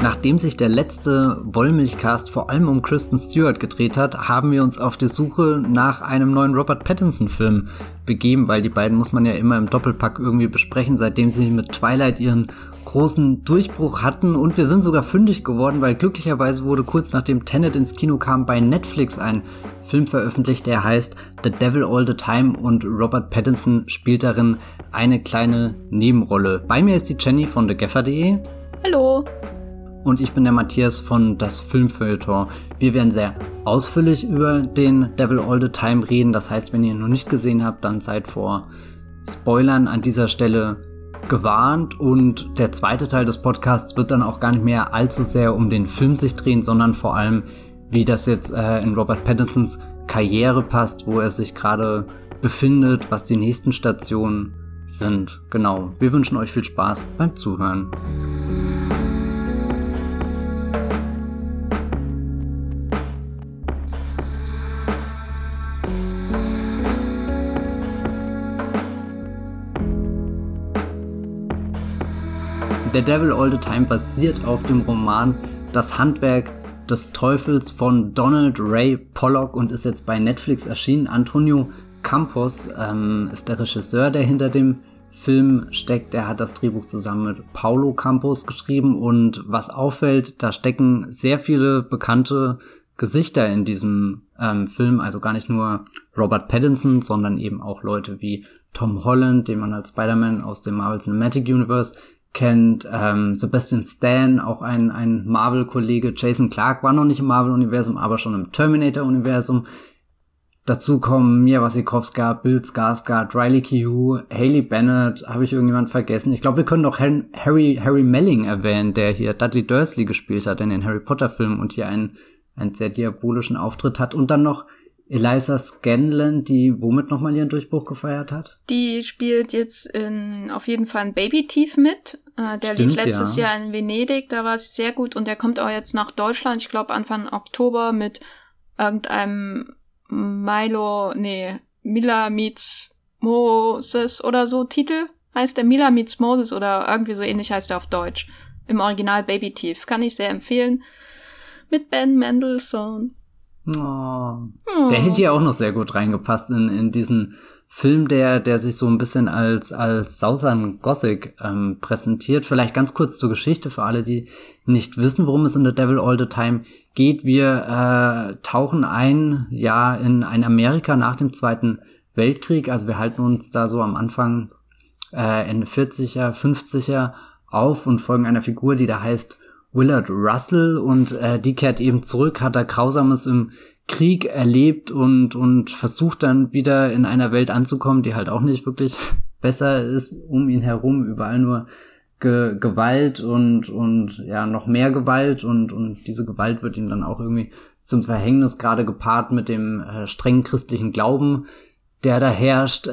Nachdem sich der letzte Wollmilchcast vor allem um Kristen Stewart gedreht hat, haben wir uns auf die Suche nach einem neuen Robert Pattinson-Film begeben, weil die beiden muss man ja immer im Doppelpack irgendwie besprechen, seitdem sie mit Twilight ihren großen Durchbruch hatten. Und wir sind sogar fündig geworden, weil glücklicherweise wurde kurz nachdem Tenet ins Kino kam bei Netflix ein Film veröffentlicht, der heißt The Devil All the Time und Robert Pattinson spielt darin eine kleine Nebenrolle. Bei mir ist die Jenny von thegaffer.de. Hallo und ich bin der Matthias von Das Filmfeuilleton. Wir werden sehr ausführlich über den Devil All the Time reden. Das heißt, wenn ihr ihn noch nicht gesehen habt, dann seid vor Spoilern an dieser Stelle gewarnt und der zweite Teil des Podcasts wird dann auch gar nicht mehr allzu sehr um den Film sich drehen, sondern vor allem, wie das jetzt äh, in Robert Pattinsons Karriere passt, wo er sich gerade befindet, was die nächsten Stationen sind. Genau. Wir wünschen euch viel Spaß beim Zuhören. The Devil All the Time basiert auf dem Roman Das Handwerk des Teufels von Donald Ray Pollock und ist jetzt bei Netflix erschienen. Antonio Campos ähm, ist der Regisseur, der hinter dem Film steckt. Er hat das Drehbuch zusammen mit Paulo Campos geschrieben und was auffällt, da stecken sehr viele bekannte Gesichter in diesem ähm, Film, also gar nicht nur Robert Pattinson, sondern eben auch Leute wie Tom Holland, den man als Spider-Man aus dem Marvel Cinematic Universe kennt ähm, Sebastian Stan, auch ein, ein Marvel-Kollege. Jason Clark war noch nicht im Marvel-Universum, aber schon im Terminator-Universum. Dazu kommen Mia Wasikowska, Bill Skarsgård, Riley Keough, Haley Bennett, habe ich irgendjemand vergessen? Ich glaube, wir können doch Harry, Harry Melling erwähnen, der hier Dudley Dursley gespielt hat in den Harry Potter-Filmen und hier einen, einen sehr diabolischen Auftritt hat. Und dann noch Eliza Scanlon, die womit nochmal ihren Durchbruch gefeiert hat? Die spielt jetzt in, auf jeden Fall ein Baby Tief mit. Äh, der Stimmt, lief letztes ja. Jahr in Venedig, da war sie sehr gut und der kommt auch jetzt nach Deutschland, ich glaube Anfang Oktober mit irgendeinem Milo, nee, Mila meets Moses oder so Titel. Heißt der Mila meets Moses oder irgendwie so ähnlich heißt er auf Deutsch. Im Original Baby Tief. Kann ich sehr empfehlen. Mit Ben Mendelssohn. Oh. Oh. Der hätte ja auch noch sehr gut reingepasst in, in diesen Film, der, der sich so ein bisschen als, als Southern Gothic ähm, präsentiert. Vielleicht ganz kurz zur Geschichte für alle, die nicht wissen, worum es in The Devil All the Time geht. Wir äh, tauchen ein, ja, in ein Amerika nach dem Zweiten Weltkrieg. Also wir halten uns da so am Anfang äh, Ende 40er, 50er auf und folgen einer Figur, die da heißt Willard Russell und äh, die kehrt eben zurück, hat da Grausames im Krieg erlebt und, und versucht dann wieder in einer Welt anzukommen, die halt auch nicht wirklich besser ist, um ihn herum, überall nur Ge Gewalt und, und ja, noch mehr Gewalt und, und diese Gewalt wird ihm dann auch irgendwie zum Verhängnis, gerade gepaart mit dem äh, strengen christlichen Glauben, der da herrscht, äh,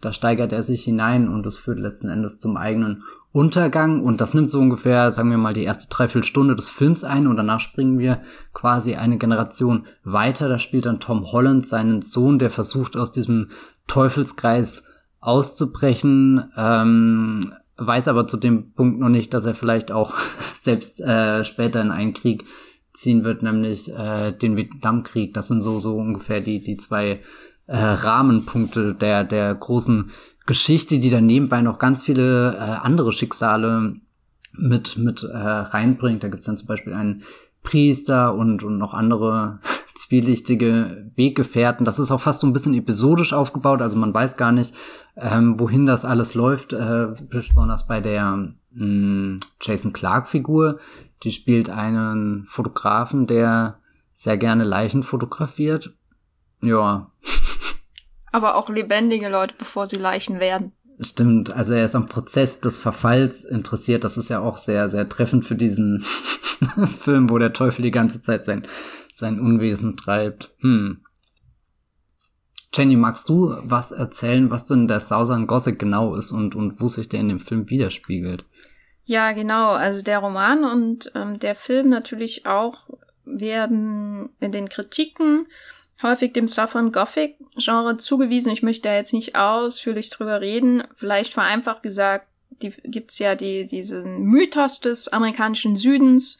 da steigert er sich hinein und das führt letzten Endes zum eigenen Untergang und das nimmt so ungefähr, sagen wir mal, die erste Dreiviertelstunde des Films ein und danach springen wir quasi eine Generation weiter. Da spielt dann Tom Holland seinen Sohn, der versucht aus diesem Teufelskreis auszubrechen, ähm, weiß aber zu dem Punkt noch nicht, dass er vielleicht auch selbst äh, später in einen Krieg ziehen wird, nämlich äh, den Vietnamkrieg. Das sind so so ungefähr die die zwei äh, Rahmenpunkte der der großen Geschichte, die dann nebenbei noch ganz viele äh, andere Schicksale mit, mit äh, reinbringt. Da gibt's dann zum Beispiel einen Priester und, und noch andere zwielichtige Weggefährten. Das ist auch fast so ein bisschen episodisch aufgebaut, also man weiß gar nicht, ähm, wohin das alles läuft, äh, besonders bei der mh, hm, Jason Clark-Figur. Die spielt einen Fotografen, der sehr gerne Leichen fotografiert. Ja, aber auch lebendige Leute, bevor sie Leichen werden. Stimmt, also er ist am Prozess des Verfalls interessiert. Das ist ja auch sehr, sehr treffend für diesen Film, wo der Teufel die ganze Zeit sein, sein Unwesen treibt. Hm. Jenny, magst du was erzählen, was denn der Southern Gothic genau ist und, und wo sich der in dem Film widerspiegelt? Ja, genau. Also der Roman und ähm, der Film natürlich auch werden in den Kritiken häufig dem Southern Gothic Genre zugewiesen. Ich möchte da jetzt nicht ausführlich drüber reden. Vielleicht vereinfacht gesagt die, gibt's ja die, diesen Mythos des amerikanischen Südens,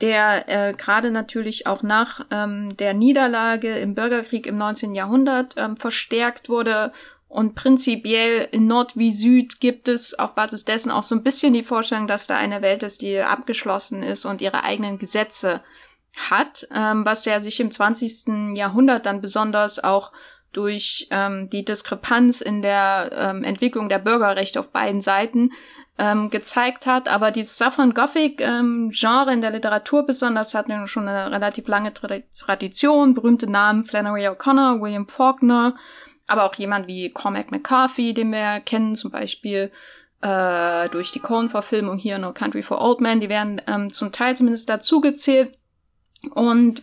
der äh, gerade natürlich auch nach ähm, der Niederlage im Bürgerkrieg im 19. Jahrhundert ähm, verstärkt wurde. Und prinzipiell in Nord wie Süd gibt es auf Basis dessen auch so ein bisschen die Vorstellung, dass da eine Welt ist, die abgeschlossen ist und ihre eigenen Gesetze hat, ähm, was ja sich im 20. Jahrhundert dann besonders auch durch ähm, die Diskrepanz in der ähm, Entwicklung der Bürgerrechte auf beiden Seiten ähm, gezeigt hat. Aber dieses Saffron Gothic ähm, Genre in der Literatur besonders hat schon eine relativ lange Tradition. Berühmte Namen Flannery O'Connor, William Faulkner, aber auch jemand wie Cormac McCarthy, den wir kennen, zum Beispiel äh, durch die Coen-Verfilmung hier No Country for Old Men. Die werden ähm, zum Teil zumindest dazu gezählt. Und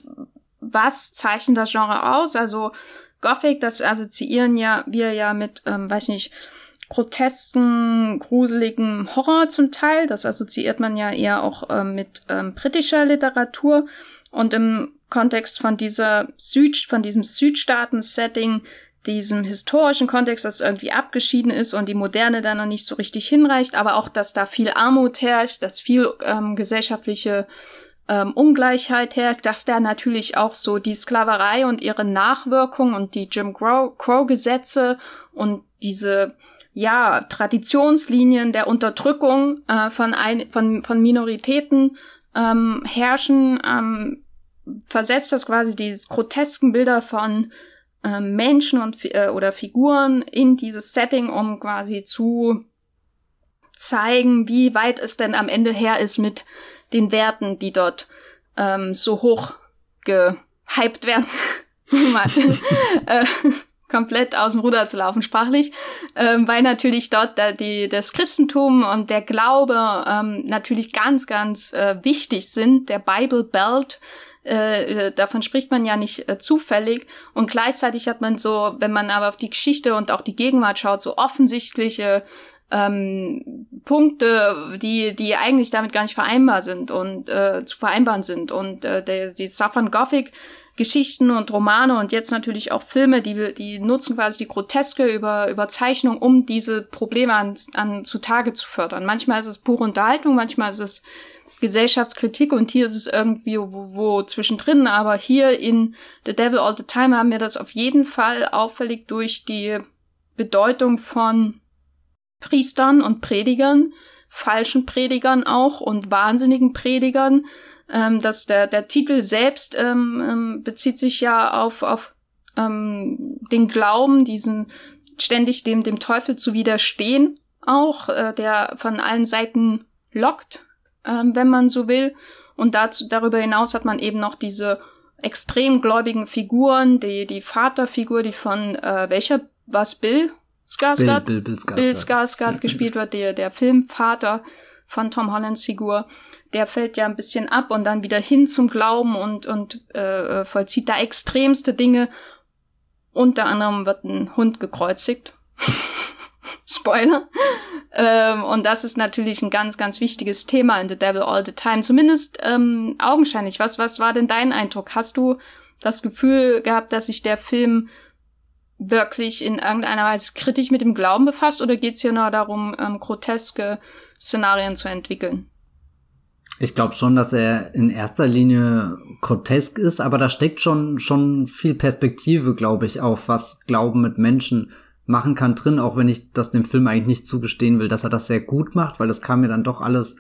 was zeichnet das Genre aus? Also Gothic, das assoziieren ja wir ja mit, ähm, weiß nicht, grotesken, gruseligen Horror zum Teil. Das assoziiert man ja eher auch ähm, mit ähm, britischer Literatur. Und im Kontext von dieser Süd, von diesem Südstaaten-Setting, diesem historischen Kontext, das irgendwie abgeschieden ist und die Moderne da noch nicht so richtig hinreicht, aber auch, dass da viel Armut herrscht, dass viel ähm, gesellschaftliche ähm, Ungleichheit herrscht, dass da natürlich auch so die Sklaverei und ihre Nachwirkungen und die Jim Crow-Gesetze und diese ja Traditionslinien der Unterdrückung äh, von, ein, von von Minoritäten ähm, herrschen, ähm, versetzt das quasi diese grotesken Bilder von äh, Menschen und äh, oder Figuren in dieses Setting, um quasi zu zeigen, wie weit es denn am Ende her ist mit den Werten, die dort ähm, so hoch gehypt werden, äh, komplett aus dem Ruder zu laufen, sprachlich, ähm, weil natürlich dort da die, das Christentum und der Glaube ähm, natürlich ganz, ganz äh, wichtig sind. Der Bible Belt, äh, davon spricht man ja nicht äh, zufällig. Und gleichzeitig hat man so, wenn man aber auf die Geschichte und auch die Gegenwart schaut, so offensichtliche ähm, Punkte, die, die eigentlich damit gar nicht vereinbar sind und äh, zu vereinbaren sind. Und äh, der, die Saffron Gothic Geschichten und Romane und jetzt natürlich auch Filme, die, die nutzen quasi die groteske Über, Überzeichnung, um diese Probleme an, an zutage zu fördern. Manchmal ist es pure Unterhaltung, manchmal ist es Gesellschaftskritik und hier ist es irgendwie wo, wo zwischendrin, aber hier in The Devil All the Time haben wir das auf jeden Fall auffällig durch die Bedeutung von Priestern und Predigern, falschen Predigern auch und wahnsinnigen Predigern. Ähm, dass der, der Titel selbst ähm, ähm, bezieht sich ja auf, auf ähm, den Glauben, diesen ständig dem, dem Teufel zu widerstehen, auch, äh, der von allen Seiten lockt, ähm, wenn man so will. Und dazu, darüber hinaus hat man eben noch diese extrem gläubigen Figuren, die, die Vaterfigur, die von äh, welcher was Bill Skarsgård, Bill, Bill, Bill Skarsgård, Bill Skarsgård gespielt wird, der, der Filmvater von Tom Hollands Figur, der fällt ja ein bisschen ab und dann wieder hin zum Glauben und, und äh, äh vollzieht da extremste Dinge. Unter anderem wird ein Hund gekreuzigt. Spoiler. Ähm, und das ist natürlich ein ganz, ganz wichtiges Thema in The Devil All the Time. Zumindest ähm, augenscheinlich. Was, was war denn dein Eindruck? Hast du das Gefühl gehabt, dass sich der Film wirklich in irgendeiner Weise kritisch mit dem Glauben befasst oder geht es hier nur darum, ähm, groteske Szenarien zu entwickeln? Ich glaube schon, dass er in erster Linie grotesk ist, aber da steckt schon, schon viel Perspektive, glaube ich, auf was Glauben mit Menschen machen kann drin, auch wenn ich das dem Film eigentlich nicht zugestehen will, dass er das sehr gut macht, weil das kam mir dann doch alles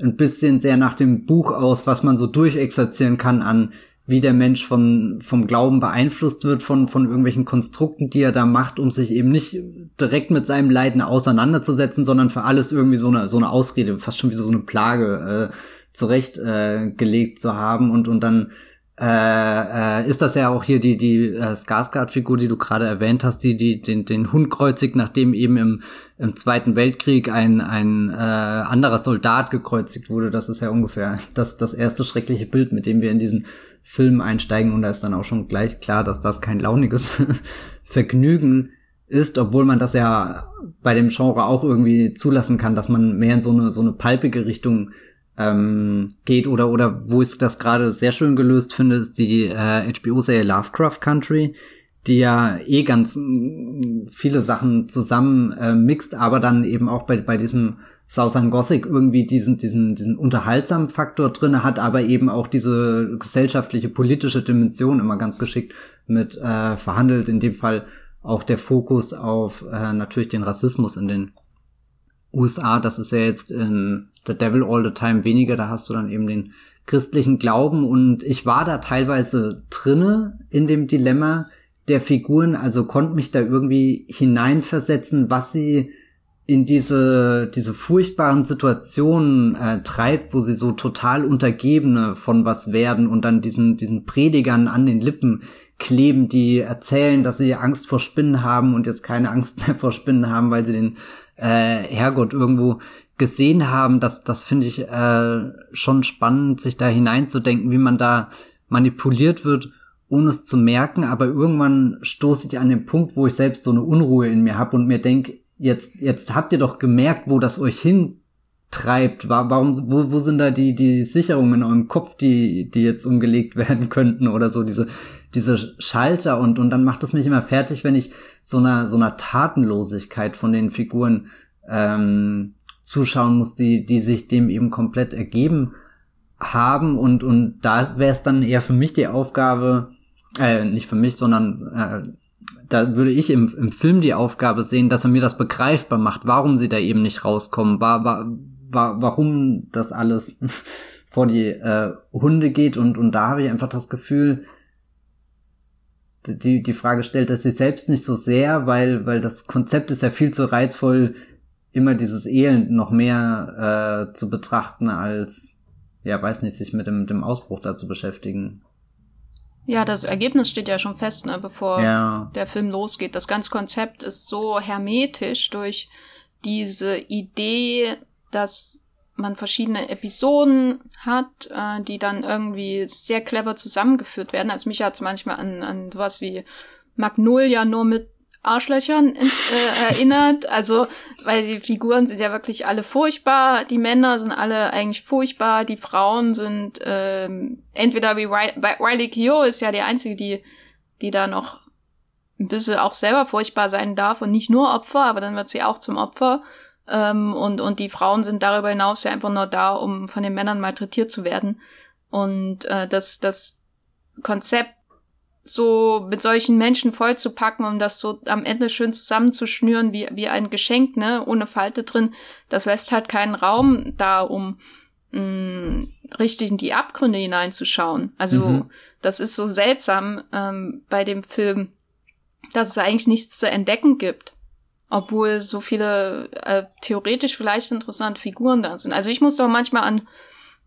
ein bisschen sehr nach dem Buch aus, was man so durchexerzieren kann an wie der Mensch von, vom Glauben beeinflusst wird, von, von irgendwelchen Konstrukten, die er da macht, um sich eben nicht direkt mit seinem Leiden auseinanderzusetzen, sondern für alles irgendwie so eine, so eine Ausrede, fast schon wie so eine Plage äh, zurechtgelegt äh, gelegt zu haben und, und dann äh, äh, ist das ja auch hier die, die äh, Skarsgård-Figur, die du gerade erwähnt hast, die, die den, den Hund kreuzigt, nachdem eben im, im Zweiten Weltkrieg ein, ein äh, anderer Soldat gekreuzigt wurde. Das ist ja ungefähr das, das erste schreckliche Bild, mit dem wir in diesen Film einsteigen und da ist dann auch schon gleich klar, dass das kein launiges Vergnügen ist, obwohl man das ja bei dem Genre auch irgendwie zulassen kann, dass man mehr in so eine so eine palpige Richtung ähm, geht oder oder wo ich das gerade sehr schön gelöst finde, ist die äh, HBO-Serie Lovecraft Country, die ja eh ganz mm, viele Sachen zusammen äh, mixt, aber dann eben auch bei, bei diesem Southern Gothic irgendwie diesen, diesen, diesen unterhaltsamen Faktor drinne hat, aber eben auch diese gesellschaftliche, politische Dimension immer ganz geschickt mit äh, verhandelt. In dem Fall auch der Fokus auf äh, natürlich den Rassismus in den USA. Das ist ja jetzt in The Devil All the Time weniger. Da hast du dann eben den christlichen Glauben und ich war da teilweise drinne in dem Dilemma der Figuren, also konnte mich da irgendwie hineinversetzen, was sie in diese, diese furchtbaren Situationen äh, treibt, wo sie so total Untergebene von was werden und dann diesen, diesen Predigern an den Lippen kleben, die erzählen, dass sie Angst vor Spinnen haben und jetzt keine Angst mehr vor Spinnen haben, weil sie den äh, Herrgott irgendwo gesehen haben. Das, das finde ich äh, schon spannend, sich da hineinzudenken, wie man da manipuliert wird, ohne es zu merken. Aber irgendwann stoße ich an den Punkt, wo ich selbst so eine Unruhe in mir habe und mir denke, jetzt, jetzt habt ihr doch gemerkt, wo das euch hintreibt. Warum, wo, wo sind da die, die Sicherungen in eurem Kopf, die, die jetzt umgelegt werden könnten oder so, diese, diese Schalter und, und dann macht es mich immer fertig, wenn ich so einer, so einer Tatenlosigkeit von den Figuren, ähm, zuschauen muss, die, die sich dem eben komplett ergeben haben und, und da wäre es dann eher für mich die Aufgabe, äh, nicht für mich, sondern äh, da würde ich im, im Film die Aufgabe sehen, dass er mir das begreifbar macht, warum sie da eben nicht rauskommen, war, war, war, warum das alles vor die äh, Hunde geht und, und da habe ich einfach das Gefühl, die, die Frage stellt er sich selbst nicht so sehr, weil, weil das Konzept ist ja viel zu reizvoll, immer dieses Elend noch mehr äh, zu betrachten, als, ja, weiß nicht, sich mit dem, mit dem Ausbruch da zu beschäftigen. Ja, das Ergebnis steht ja schon fest, ne, bevor ja. der Film losgeht. Das ganze Konzept ist so hermetisch durch diese Idee, dass man verschiedene Episoden hat, äh, die dann irgendwie sehr clever zusammengeführt werden. Also mich hat es manchmal an, an sowas wie Magnolia nur mit Arschlöchern äh, erinnert. Also, weil die Figuren sind ja wirklich alle furchtbar. Die Männer sind alle eigentlich furchtbar. Die Frauen sind ähm, entweder wie Riley Keough ist ja die einzige, die, die da noch ein bisschen auch selber furchtbar sein darf und nicht nur Opfer, aber dann wird sie auch zum Opfer. Ähm, und, und die Frauen sind darüber hinaus ja einfach nur da, um von den Männern malträtiert zu werden. Und äh, das, das Konzept so mit solchen Menschen vollzupacken, um das so am Ende schön zusammenzuschnüren wie, wie ein Geschenk, ne, ohne Falte drin, das lässt halt keinen Raum da, um mh, mm, richtig in die Abgründe hineinzuschauen. Also mhm. das ist so seltsam ähm, bei dem Film, dass es eigentlich nichts zu entdecken gibt. Obwohl so viele äh, theoretisch vielleicht interessante Figuren da sind. Also ich muss doch manchmal an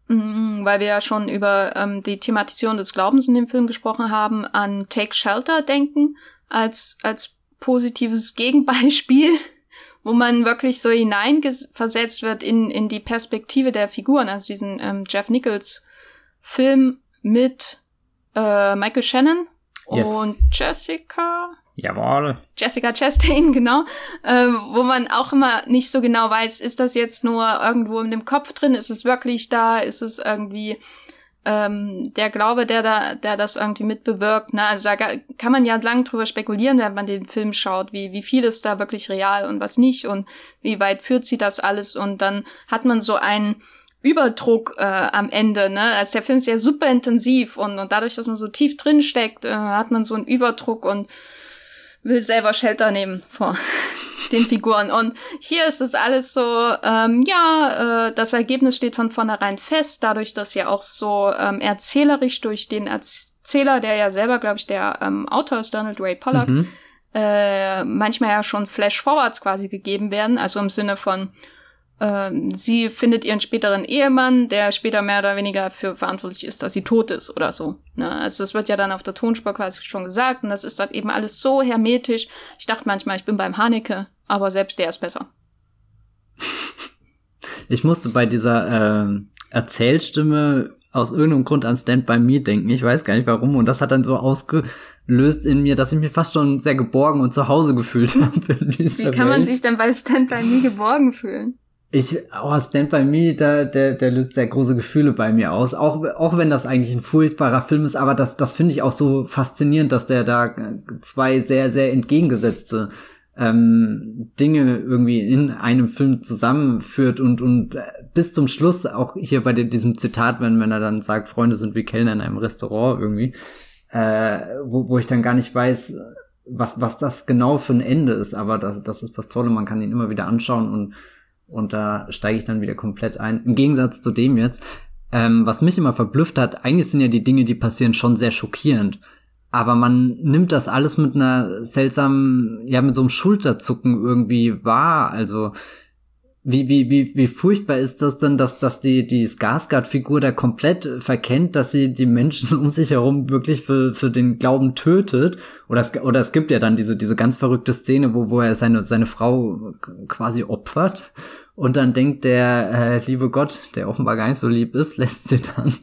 weil wir ja schon über ähm, die Thematisierung des Glaubens in dem Film gesprochen haben, an Take Shelter denken, als, als positives Gegenbeispiel, wo man wirklich so hineinversetzt wird in, in die Perspektive der Figuren, also diesen ähm, Jeff Nichols Film mit äh, Michael Shannon yes. und Jessica Jawohl. Jessica Chastain, genau. Ähm, wo man auch immer nicht so genau weiß, ist das jetzt nur irgendwo in dem Kopf drin? Ist es wirklich da? Ist es irgendwie ähm, der Glaube, der da, der das irgendwie mitbewirkt? Ne? Also da kann man ja lang drüber spekulieren, wenn man den Film schaut, wie, wie viel ist da wirklich real und was nicht und wie weit führt sie das alles und dann hat man so einen Überdruck äh, am Ende, ne? Also der Film ist ja super intensiv und, und dadurch, dass man so tief drin steckt, äh, hat man so einen Überdruck und will selber Shelter nehmen vor den Figuren. Und hier ist es alles so, ähm, ja, äh, das Ergebnis steht von vornherein fest, dadurch, dass ja auch so ähm, erzählerisch durch den Erzähler, der ja selber, glaube ich, der ähm, Autor ist, Donald Ray Pollock, mhm. äh, manchmal ja schon Flash-Forwards quasi gegeben werden, also im Sinne von, sie findet ihren späteren Ehemann, der später mehr oder weniger dafür verantwortlich ist, dass sie tot ist oder so. Ne? Also das wird ja dann auf der Tonspur quasi schon gesagt und das ist dann eben alles so hermetisch. Ich dachte manchmal, ich bin beim Haneke, aber selbst der ist besser. Ich musste bei dieser äh, Erzählstimme aus irgendeinem Grund an Stand By Me denken. Ich weiß gar nicht warum. Und das hat dann so ausgelöst in mir, dass ich mich fast schon sehr geborgen und zu Hause gefühlt habe. Wie kann Welt. man sich denn bei Stand By Me geborgen fühlen? Ich, oh, Stand By Me, der, der, der löst sehr große Gefühle bei mir aus. Auch, auch wenn das eigentlich ein furchtbarer Film ist, aber das, das finde ich auch so faszinierend, dass der da zwei sehr, sehr entgegengesetzte ähm, Dinge irgendwie in einem Film zusammenführt und, und bis zum Schluss auch hier bei diesem Zitat, wenn, wenn er dann sagt, Freunde sind wie Kellner in einem Restaurant irgendwie, äh, wo, wo ich dann gar nicht weiß, was, was das genau für ein Ende ist, aber das, das ist das Tolle, man kann ihn immer wieder anschauen und und da steige ich dann wieder komplett ein. Im Gegensatz zu dem jetzt, ähm, was mich immer verblüfft hat, eigentlich sind ja die Dinge, die passieren, schon sehr schockierend. Aber man nimmt das alles mit einer seltsamen, ja, mit so einem Schulterzucken irgendwie wahr. Also, wie, wie, wie, wie furchtbar ist das denn, dass, dass die, die Skarsgård-Figur da komplett verkennt, dass sie die Menschen um sich herum wirklich für, für den Glauben tötet? Oder es, oder es gibt ja dann diese, diese ganz verrückte Szene, wo, wo er seine, seine Frau quasi opfert und dann denkt der äh, liebe Gott, der offenbar gar nicht so lieb ist, lässt sie dann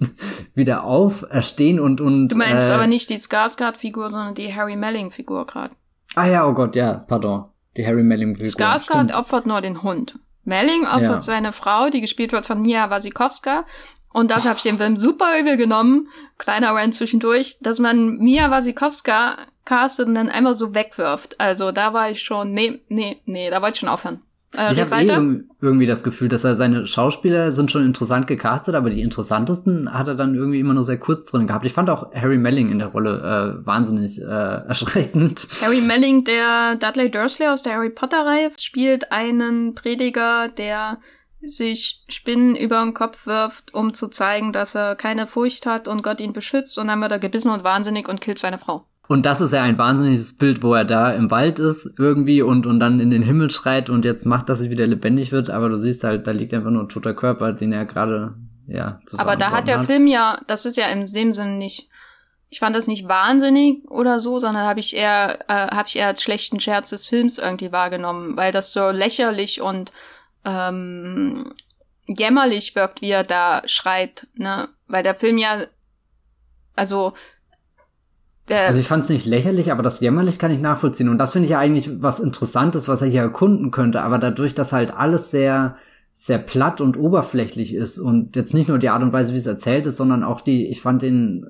wieder auferstehen und und. Du meinst äh, aber nicht die Skarsgård-Figur, sondern die Harry Melling-Figur gerade. Ah ja, oh Gott, ja, pardon. Die Harry Melling-Figur. Skarsgård opfert nur den Hund. Melling opfert ja. seine Frau, die gespielt wird von Mia Wasikowska. Und das habe ich den Film super übel genommen. Kleiner Rant zwischendurch, dass man Mia Wasikowska castet und dann einfach so wegwirft. Also da war ich schon, nee, nee, nee, da wollte ich schon aufhören. Äh, ich habe eh irgendwie das Gefühl, dass er seine Schauspieler sind schon interessant gecastet, aber die interessantesten hat er dann irgendwie immer nur sehr kurz drin gehabt. Ich fand auch Harry Melling in der Rolle äh, wahnsinnig äh, erschreckend. Harry Melling, der Dudley Dursley aus der Harry Potter-Reihe, spielt einen Prediger, der sich Spinnen über den Kopf wirft, um zu zeigen, dass er keine Furcht hat und Gott ihn beschützt und dann wird er gebissen und wahnsinnig und killt seine Frau. Und das ist ja ein wahnsinniges Bild, wo er da im Wald ist irgendwie und, und dann in den Himmel schreit und jetzt macht, dass er wieder lebendig wird, aber du siehst halt, da liegt einfach nur ein toter Körper, den er gerade, ja, zu Aber da hat der hat. Film ja, das ist ja in dem Sinne nicht, ich fand das nicht wahnsinnig oder so, sondern habe ich eher, äh, habe ich eher als schlechten Scherz des Films irgendwie wahrgenommen, weil das so lächerlich und ähm, jämmerlich wirkt, wie er da schreit, ne? Weil der Film ja, also also ich fand es nicht lächerlich, aber das jämmerlich kann ich nachvollziehen. Und das finde ich ja eigentlich was Interessantes, was er hier erkunden könnte. Aber dadurch, dass halt alles sehr, sehr platt und oberflächlich ist und jetzt nicht nur die Art und Weise, wie es erzählt ist, sondern auch die, ich fand den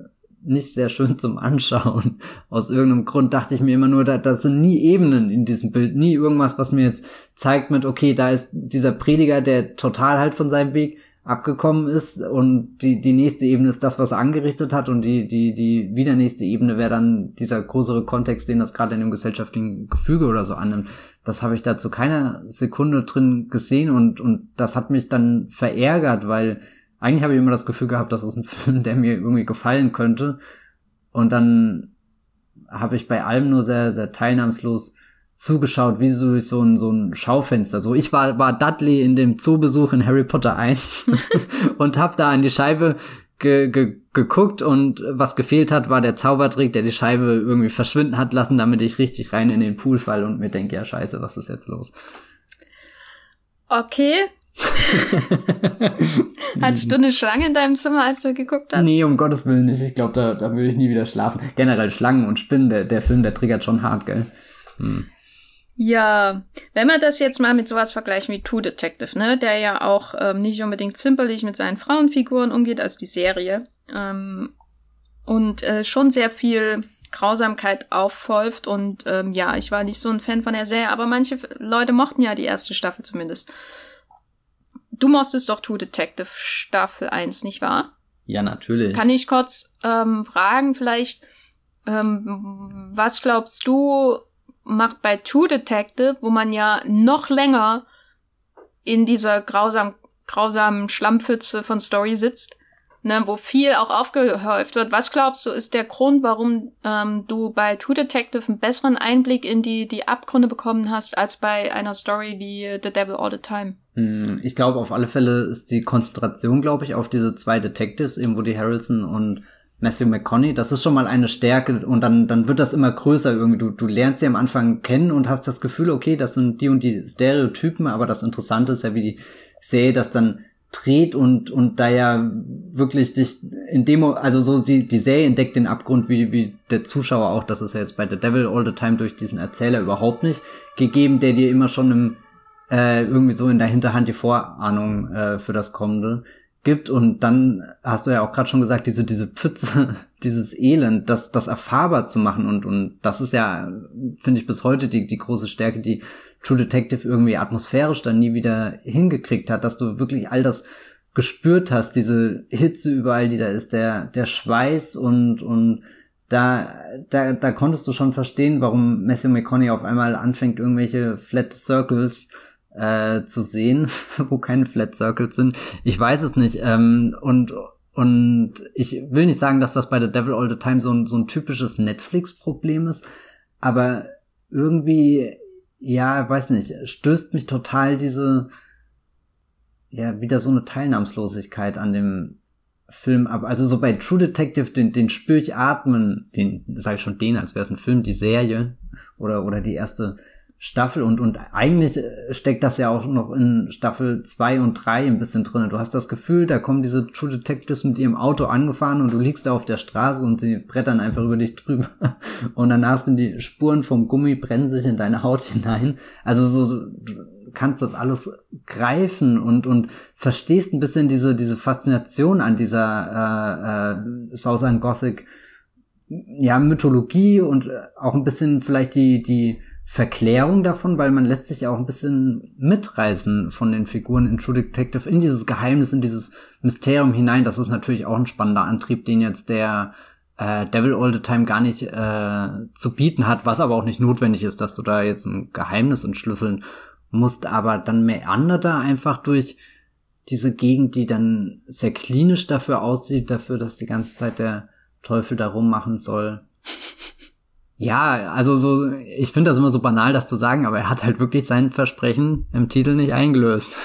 nicht sehr schön zum Anschauen. Aus irgendeinem Grund dachte ich mir immer nur, da, da sind nie Ebenen in diesem Bild, nie irgendwas, was mir jetzt zeigt mit, okay, da ist dieser Prediger, der total halt von seinem Weg abgekommen ist und die, die nächste Ebene ist das, was er angerichtet hat und die, die, die wieder nächste Ebene wäre dann dieser größere Kontext, den das gerade in dem gesellschaftlichen Gefüge oder so annimmt. Das habe ich da zu keiner Sekunde drin gesehen und, und das hat mich dann verärgert, weil eigentlich habe ich immer das Gefühl gehabt, das ist ein Film, der mir irgendwie gefallen könnte und dann habe ich bei allem nur sehr, sehr teilnahmslos zugeschaut, wie so so ein, so ein Schaufenster. So, ich war, war Dudley in dem Zoobesuch in Harry Potter 1 und hab da an die Scheibe ge, ge, geguckt und was gefehlt hat, war der Zaubertrick, der die Scheibe irgendwie verschwinden hat lassen, damit ich richtig rein in den Pool fall und mir denke, ja scheiße, was ist jetzt los? Okay. Hattest du eine Schlange in deinem Zimmer, als du geguckt hast? Nee, um Gottes Willen nicht. Ich glaube, da, da würde ich nie wieder schlafen. Generell Schlangen und Spinnen, der, der Film, der triggert schon hart, gell? Hm. Ja, wenn wir das jetzt mal mit sowas vergleichen wie True Detective, ne, der ja auch ähm, nicht unbedingt zimperlich mit seinen Frauenfiguren umgeht, als die Serie, ähm, und äh, schon sehr viel Grausamkeit aufhäuft und ähm, ja, ich war nicht so ein Fan von der Serie, aber manche Leute mochten ja die erste Staffel zumindest. Du mochtest doch True Detective Staffel 1, nicht wahr? Ja, natürlich. Kann ich kurz ähm, fragen, vielleicht, ähm, was glaubst du, macht bei True Detective, wo man ja noch länger in dieser grausam, grausamen Schlammpfütze von Story sitzt, ne, wo viel auch aufgehäuft wird. Was glaubst du, ist der Grund, warum ähm, du bei True Detective einen besseren Einblick in die, die Abgründe bekommen hast, als bei einer Story wie The Devil All the Time? Hm, ich glaube, auf alle Fälle ist die Konzentration, glaube ich, auf diese zwei Detectives, eben Woody Harrelson und Matthew McConaughey, das ist schon mal eine Stärke und dann, dann wird das immer größer irgendwie. Du, du lernst sie am Anfang kennen und hast das Gefühl, okay, das sind die und die Stereotypen, aber das Interessante ist ja, wie die Serie das dann dreht und, und da ja wirklich dich in Demo, also so die, die Serie entdeckt den Abgrund wie, wie der Zuschauer auch. Das ist ja jetzt bei The Devil All the Time durch diesen Erzähler überhaupt nicht gegeben, der dir immer schon im äh, irgendwie so in der Hinterhand die Vorahnung äh, für das Kommende gibt. Und dann hast du ja auch gerade schon gesagt, diese, diese Pfütze, dieses Elend, das, das erfahrbar zu machen. Und, und das ist ja, finde ich, bis heute die, die große Stärke, die True Detective irgendwie atmosphärisch dann nie wieder hingekriegt hat, dass du wirklich all das gespürt hast, diese Hitze überall, die da ist, der, der Schweiß und, und da, da, da konntest du schon verstehen, warum Matthew McConaughey auf einmal anfängt, irgendwelche Flat Circles äh, zu sehen, wo keine Flat Circles sind. Ich weiß es nicht. Ähm, und und ich will nicht sagen, dass das bei The Devil All the Time so ein, so ein typisches Netflix-Problem ist, aber irgendwie, ja, weiß nicht, stößt mich total diese, ja, wieder so eine Teilnahmslosigkeit an dem Film ab. Also so bei True Detective, den, den spür ich atmen, den, sage ich schon den, als wäre es ein Film, die Serie oder, oder die erste Staffel und, und eigentlich steckt das ja auch noch in Staffel zwei und drei ein bisschen drin. Du hast das Gefühl, da kommen diese True Detectives mit ihrem Auto angefahren und du liegst da auf der Straße und sie brettern einfach über dich drüber. Und danach sind die Spuren vom Gummi, brennen sich in deine Haut hinein. Also so, du kannst das alles greifen und, und verstehst ein bisschen diese, diese Faszination an dieser äh, äh, Southern Gothic ja, Mythologie und auch ein bisschen vielleicht die, die Verklärung davon, weil man lässt sich ja auch ein bisschen mitreißen von den Figuren in True Detective in dieses Geheimnis, in dieses Mysterium hinein. Das ist natürlich auch ein spannender Antrieb, den jetzt der äh, Devil All the Time gar nicht äh, zu bieten hat, was aber auch nicht notwendig ist, dass du da jetzt ein Geheimnis entschlüsseln musst, aber dann meandert er einfach durch diese Gegend, die dann sehr klinisch dafür aussieht, dafür, dass die ganze Zeit der Teufel da rummachen soll. Ja, also so, ich finde das immer so banal, das zu sagen, aber er hat halt wirklich sein Versprechen im Titel nicht eingelöst.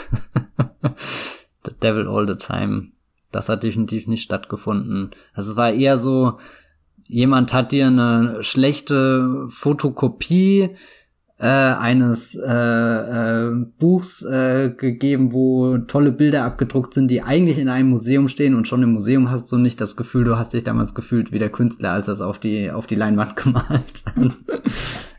the Devil All the Time. Das hat definitiv nicht stattgefunden. Also es war eher so, jemand hat dir eine schlechte Fotokopie äh, eines äh, äh, Buchs äh, gegeben, wo tolle Bilder abgedruckt sind, die eigentlich in einem Museum stehen und schon im Museum hast du nicht das Gefühl, du hast dich damals gefühlt wie der Künstler, als er es auf die auf die Leinwand gemalt hat.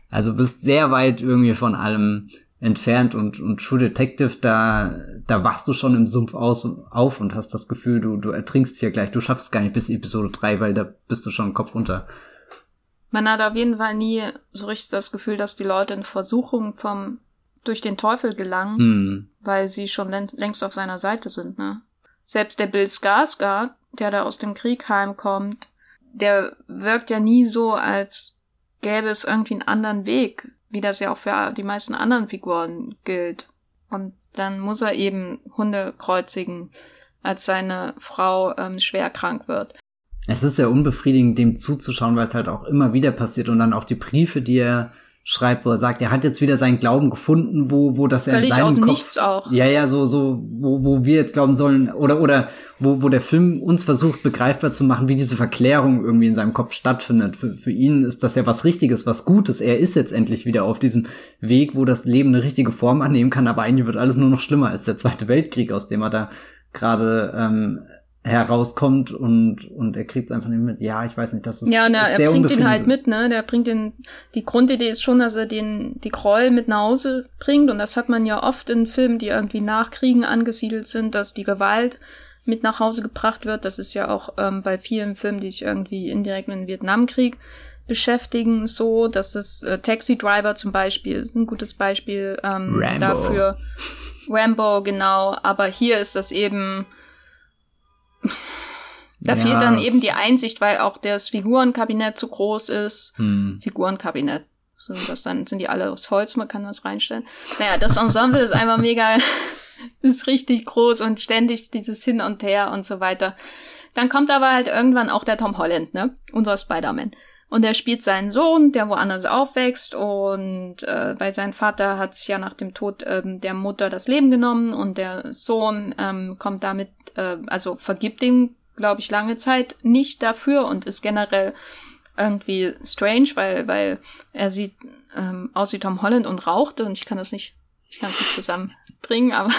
also bist sehr weit irgendwie von allem entfernt und, und True Detective, da, da wachst du schon im Sumpf aus, auf und hast das Gefühl, du, du ertrinkst hier gleich, du schaffst gar nicht bis Episode 3, weil da bist du schon Kopf unter man hat auf jeden Fall nie so richtig das Gefühl, dass die Leute in Versuchung vom durch den Teufel gelangen, hm. weil sie schon längst auf seiner Seite sind, ne? Selbst der Bill Skarsgård, der da aus dem Krieg heimkommt, der wirkt ja nie so, als gäbe es irgendwie einen anderen Weg, wie das ja auch für die meisten anderen Figuren gilt. Und dann muss er eben Hunde kreuzigen, als seine Frau ähm, schwer krank wird. Es ist sehr unbefriedigend, dem zuzuschauen, weil es halt auch immer wieder passiert und dann auch die Briefe, die er schreibt, wo er sagt, er hat jetzt wieder seinen Glauben gefunden, wo, wo das er in seinem aus Kopf, Nichts auch. Ja, ja, so, so, wo, wo wir jetzt glauben sollen, oder, oder, wo, wo der Film uns versucht, begreifbar zu machen, wie diese Verklärung irgendwie in seinem Kopf stattfindet. Für, für ihn ist das ja was Richtiges, was Gutes. Er ist jetzt endlich wieder auf diesem Weg, wo das Leben eine richtige Form annehmen kann, aber eigentlich wird alles nur noch schlimmer als der Zweite Weltkrieg, aus dem er da gerade ähm, herauskommt und und er kriegt es einfach nicht mit. Ja, ich weiß nicht, das ist ja, na, er bringt ihn halt mit, ne? Der bringt den. Die Grundidee ist schon, dass er den die Groll mit nach Hause bringt und das hat man ja oft in Filmen, die irgendwie nach Kriegen angesiedelt sind, dass die Gewalt mit nach Hause gebracht wird. Das ist ja auch ähm, bei vielen Filmen, die sich irgendwie indirekt mit dem Vietnamkrieg beschäftigen, so, dass das äh, Taxi Driver zum Beispiel ein gutes Beispiel ähm, Rambo. dafür. Rambo, genau. Aber hier ist das eben da ja, fehlt dann eben die Einsicht, weil auch das Figurenkabinett zu groß ist. Hm. Figurenkabinett. Sind das dann, sind die alle aus Holz, man kann das reinstellen. Naja, das Ensemble ist einfach mega, ist richtig groß und ständig dieses Hin und Her und so weiter. Dann kommt aber halt irgendwann auch der Tom Holland, ne? Unser Spider-Man. Und er spielt seinen Sohn, der woanders aufwächst und äh, weil sein Vater hat sich ja nach dem Tod ähm, der Mutter das Leben genommen und der Sohn ähm, kommt damit, äh, also vergibt ihm, glaube ich, lange Zeit nicht dafür und ist generell irgendwie strange, weil, weil er sieht ähm, aus wie Tom Holland und rauchte und ich kann das nicht, ich kann es nicht zusammenbringen, aber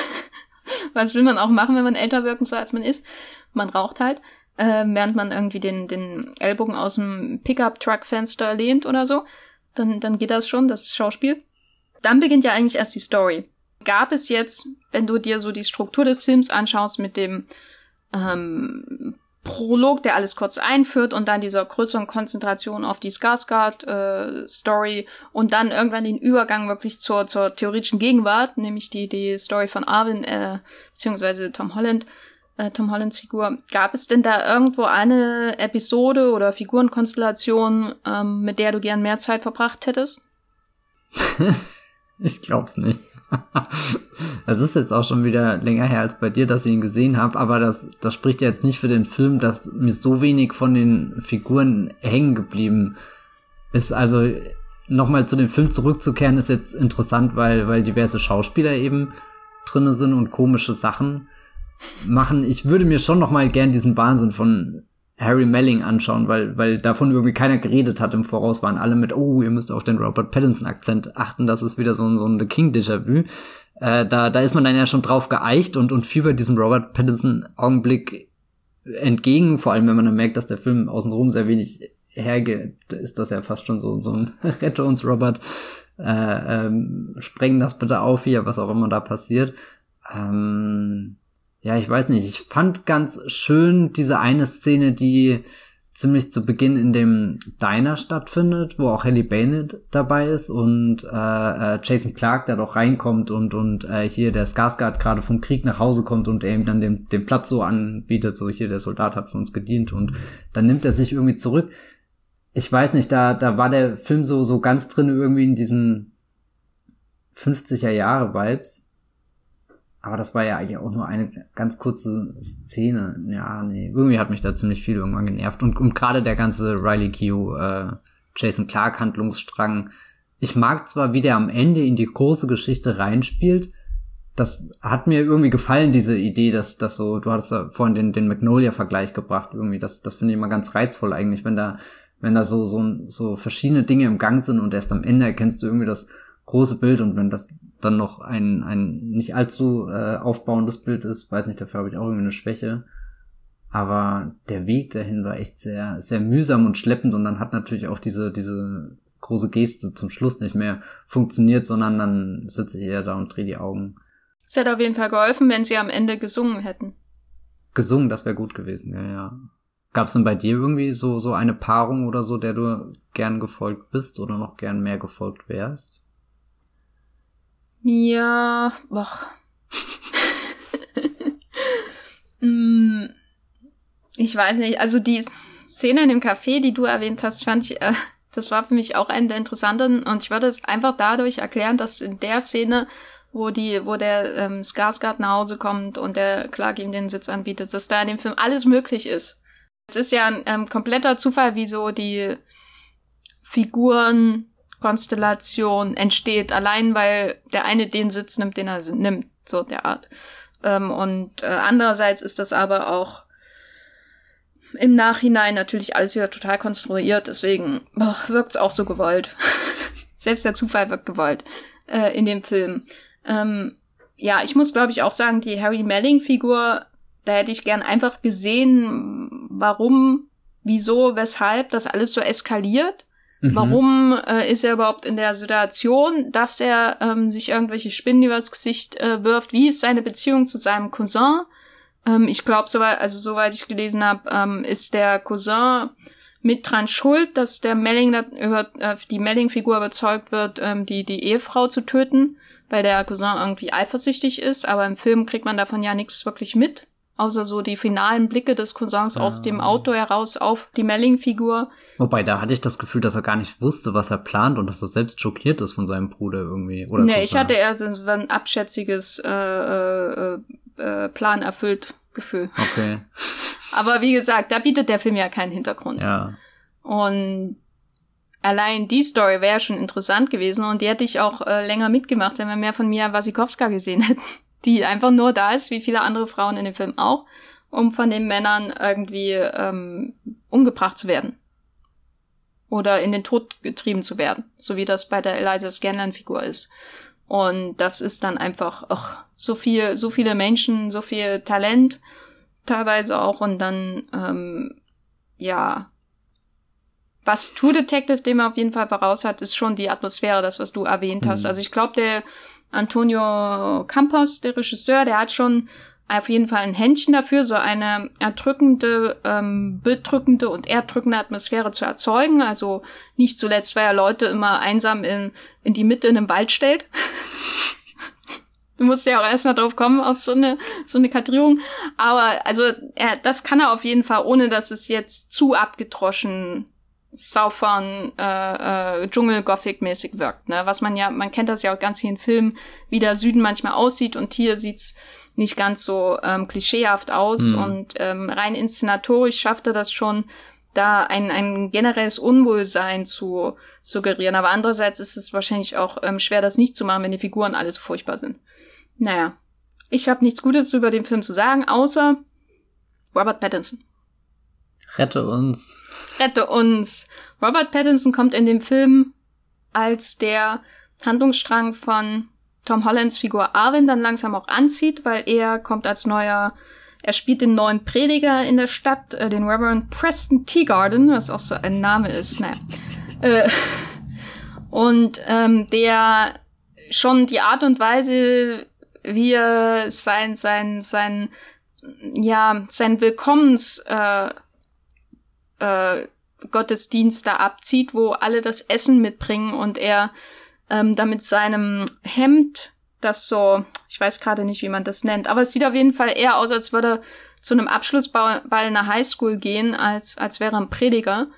was will man auch machen, wenn man älter wirken soll, als man ist? Man raucht halt äh, während man irgendwie den, den Ellbogen aus dem Pickup-Truck-Fenster lehnt oder so, dann, dann geht das schon, das ist Schauspiel. Dann beginnt ja eigentlich erst die Story. Gab es jetzt, wenn du dir so die Struktur des Films anschaust mit dem ähm, Prolog, der alles kurz einführt und dann dieser größeren Konzentration auf die Skarsgård-Story äh, und dann irgendwann den Übergang wirklich zur, zur theoretischen Gegenwart, nämlich die, die Story von Arvin, äh, beziehungsweise Tom Holland, äh, Tom Hollands Figur. Gab es denn da irgendwo eine Episode oder Figurenkonstellation, ähm, mit der du gern mehr Zeit verbracht hättest? ich glaub's nicht. Es ist jetzt auch schon wieder länger her als bei dir, dass ich ihn gesehen habe, aber das, das spricht ja jetzt nicht für den Film, dass mir so wenig von den Figuren hängen geblieben ist. Also nochmal zu dem Film zurückzukehren, ist jetzt interessant, weil, weil diverse Schauspieler eben drinne sind und komische Sachen machen. Ich würde mir schon nochmal gern diesen Wahnsinn von Harry Melling anschauen, weil, weil davon irgendwie keiner geredet hat im Voraus, waren alle mit, oh, ihr müsst auf den Robert Pattinson-Akzent achten, das ist wieder so ein, so ein The King-Déjà-vu. Äh, da, da ist man dann ja schon drauf geeicht und, und fiebert diesem Robert Pattinson-Augenblick entgegen, vor allem wenn man dann merkt, dass der Film außenrum sehr wenig hergeht, ist das ja fast schon so, so ein Rette uns, Robert, äh, ähm, sprengen das bitte auf hier, was auch immer da passiert. Ähm, ja, ich weiß nicht, ich fand ganz schön diese eine Szene, die ziemlich zu Beginn in dem Diner stattfindet, wo auch Halle Baynett dabei ist und äh, äh, Jason Clark, der doch reinkommt und und äh, hier der Skarsgård gerade vom Krieg nach Hause kommt und er ihm dann den, den Platz so anbietet, so hier der Soldat hat für uns gedient und dann nimmt er sich irgendwie zurück. Ich weiß nicht, da da war der Film so so ganz drin irgendwie in diesen 50er Jahre Vibes aber das war ja eigentlich auch nur eine ganz kurze Szene. Ja, nee, irgendwie hat mich da ziemlich viel irgendwann genervt. Und, und gerade der ganze Riley Q, äh, Jason Clark Handlungsstrang. Ich mag zwar, wie der am Ende in die große Geschichte reinspielt. Das hat mir irgendwie gefallen, diese Idee, dass dass so, du hattest da vorhin den, den Magnolia-Vergleich gebracht, irgendwie. Das, das finde ich immer ganz reizvoll eigentlich, wenn da, wenn da so, so, so verschiedene Dinge im Gang sind und erst am Ende erkennst du irgendwie das große Bild und wenn das dann noch ein, ein nicht allzu äh, aufbauendes Bild ist, weiß nicht, dafür habe ich auch irgendwie eine Schwäche. Aber der Weg dahin war echt sehr, sehr mühsam und schleppend und dann hat natürlich auch diese, diese große Geste zum Schluss nicht mehr funktioniert, sondern dann sitze ich eher da und drehe die Augen. Es hätte auf jeden Fall geholfen, wenn sie am Ende gesungen hätten. Gesungen, das wäre gut gewesen, ja, ja. Gab es denn bei dir irgendwie so, so eine Paarung oder so, der du gern gefolgt bist oder noch gern mehr gefolgt wärst? Ja, boah. Hm, ich weiß nicht, also die Szene in dem Café, die du erwähnt hast, fand ich, äh, das war für mich auch eine der interessanten und ich würde es einfach dadurch erklären, dass in der Szene, wo die, wo der ähm, Skarsgård nach Hause kommt und der Clark ihm den Sitz anbietet, dass da in dem Film alles möglich ist. Es ist ja ein ähm, kompletter Zufall, wie so die Figuren Konstellation entsteht, allein weil der eine den Sitz nimmt, den er nimmt, so der Art. Ähm, und äh, andererseits ist das aber auch im Nachhinein natürlich alles wieder total konstruiert, deswegen wirkt es auch so gewollt. Selbst der Zufall wirkt gewollt äh, in dem Film. Ähm, ja, ich muss glaube ich auch sagen, die Harry Melling-Figur, da hätte ich gern einfach gesehen, warum, wieso, weshalb das alles so eskaliert Mhm. Warum äh, ist er überhaupt in der Situation, dass er ähm, sich irgendwelche Spinnen übers Gesicht äh, wirft? Wie ist seine Beziehung zu seinem Cousin? Ähm, ich glaube, soweit, also soweit ich gelesen habe, ähm, ist der Cousin mit dran schuld, dass der Melling über äh, die Melling-Figur überzeugt wird, ähm, die die Ehefrau zu töten, weil der Cousin irgendwie eifersüchtig ist. Aber im Film kriegt man davon ja nichts wirklich mit. Außer so die finalen Blicke des Cousins ja. aus dem Auto heraus auf die Melling-Figur. Wobei, da hatte ich das Gefühl, dass er gar nicht wusste, was er plant und dass er selbst schockiert ist von seinem Bruder irgendwie. Oder nee, Cousin. ich hatte eher so ein abschätziges äh, äh, äh, Plan erfüllt Gefühl. Okay. Aber wie gesagt, da bietet der Film ja keinen Hintergrund. Ja. Und allein die Story wäre schon interessant gewesen und die hätte ich auch äh, länger mitgemacht, wenn wir mehr von Mia Wasikowska gesehen hätten die einfach nur da ist, wie viele andere Frauen in dem Film auch, um von den Männern irgendwie ähm, umgebracht zu werden. Oder in den Tod getrieben zu werden, so wie das bei der Eliza Scanlan-Figur ist. Und das ist dann einfach ach, so viel, so viele Menschen, so viel Talent teilweise auch und dann ähm, ja was True Detective dem auf jeden Fall voraus hat, ist schon die Atmosphäre, das was du erwähnt hast. Mhm. Also ich glaube, der Antonio Campos, der Regisseur, der hat schon auf jeden Fall ein Händchen dafür, so eine erdrückende, ähm, bedrückende und erdrückende Atmosphäre zu erzeugen. Also nicht zuletzt, weil er Leute immer einsam in, in die Mitte in den Wald stellt. du musst ja auch erstmal drauf kommen, auf so eine, so eine Kadrierung. Aber also er, das kann er auf jeden Fall, ohne dass es jetzt zu abgedroschen Southern äh, äh, Dschungel-Gothic-mäßig wirkt. Ne? Was man ja, man kennt das ja auch ganz vielen Filmen, wie der Süden manchmal aussieht und hier sieht's nicht ganz so ähm, klischeehaft aus mhm. und ähm, rein inszenatorisch schafft er das schon, da ein, ein generelles Unwohlsein zu suggerieren. Aber andererseits ist es wahrscheinlich auch ähm, schwer, das nicht zu machen, wenn die Figuren alle so furchtbar sind. Naja, ich habe nichts Gutes über den Film zu sagen, außer Robert Pattinson. Rette uns. Rette uns. Robert Pattinson kommt in dem Film als der Handlungsstrang von Tom Hollands Figur Arwen dann langsam auch anzieht, weil er kommt als neuer, er spielt den neuen Prediger in der Stadt, äh, den Reverend Preston Teagarden, was auch so ein Name ist, naja. Äh, und ähm, der schon die Art und Weise, wie er sein, sein, sein, ja, sein Willkommens, äh, äh, Gottesdienst da abzieht, wo alle das Essen mitbringen und er ähm, da mit seinem Hemd, das so, ich weiß gerade nicht, wie man das nennt, aber es sieht auf jeden Fall eher aus, als würde er zu einem Abschlussball einer Highschool gehen, als, als wäre er ein Prediger.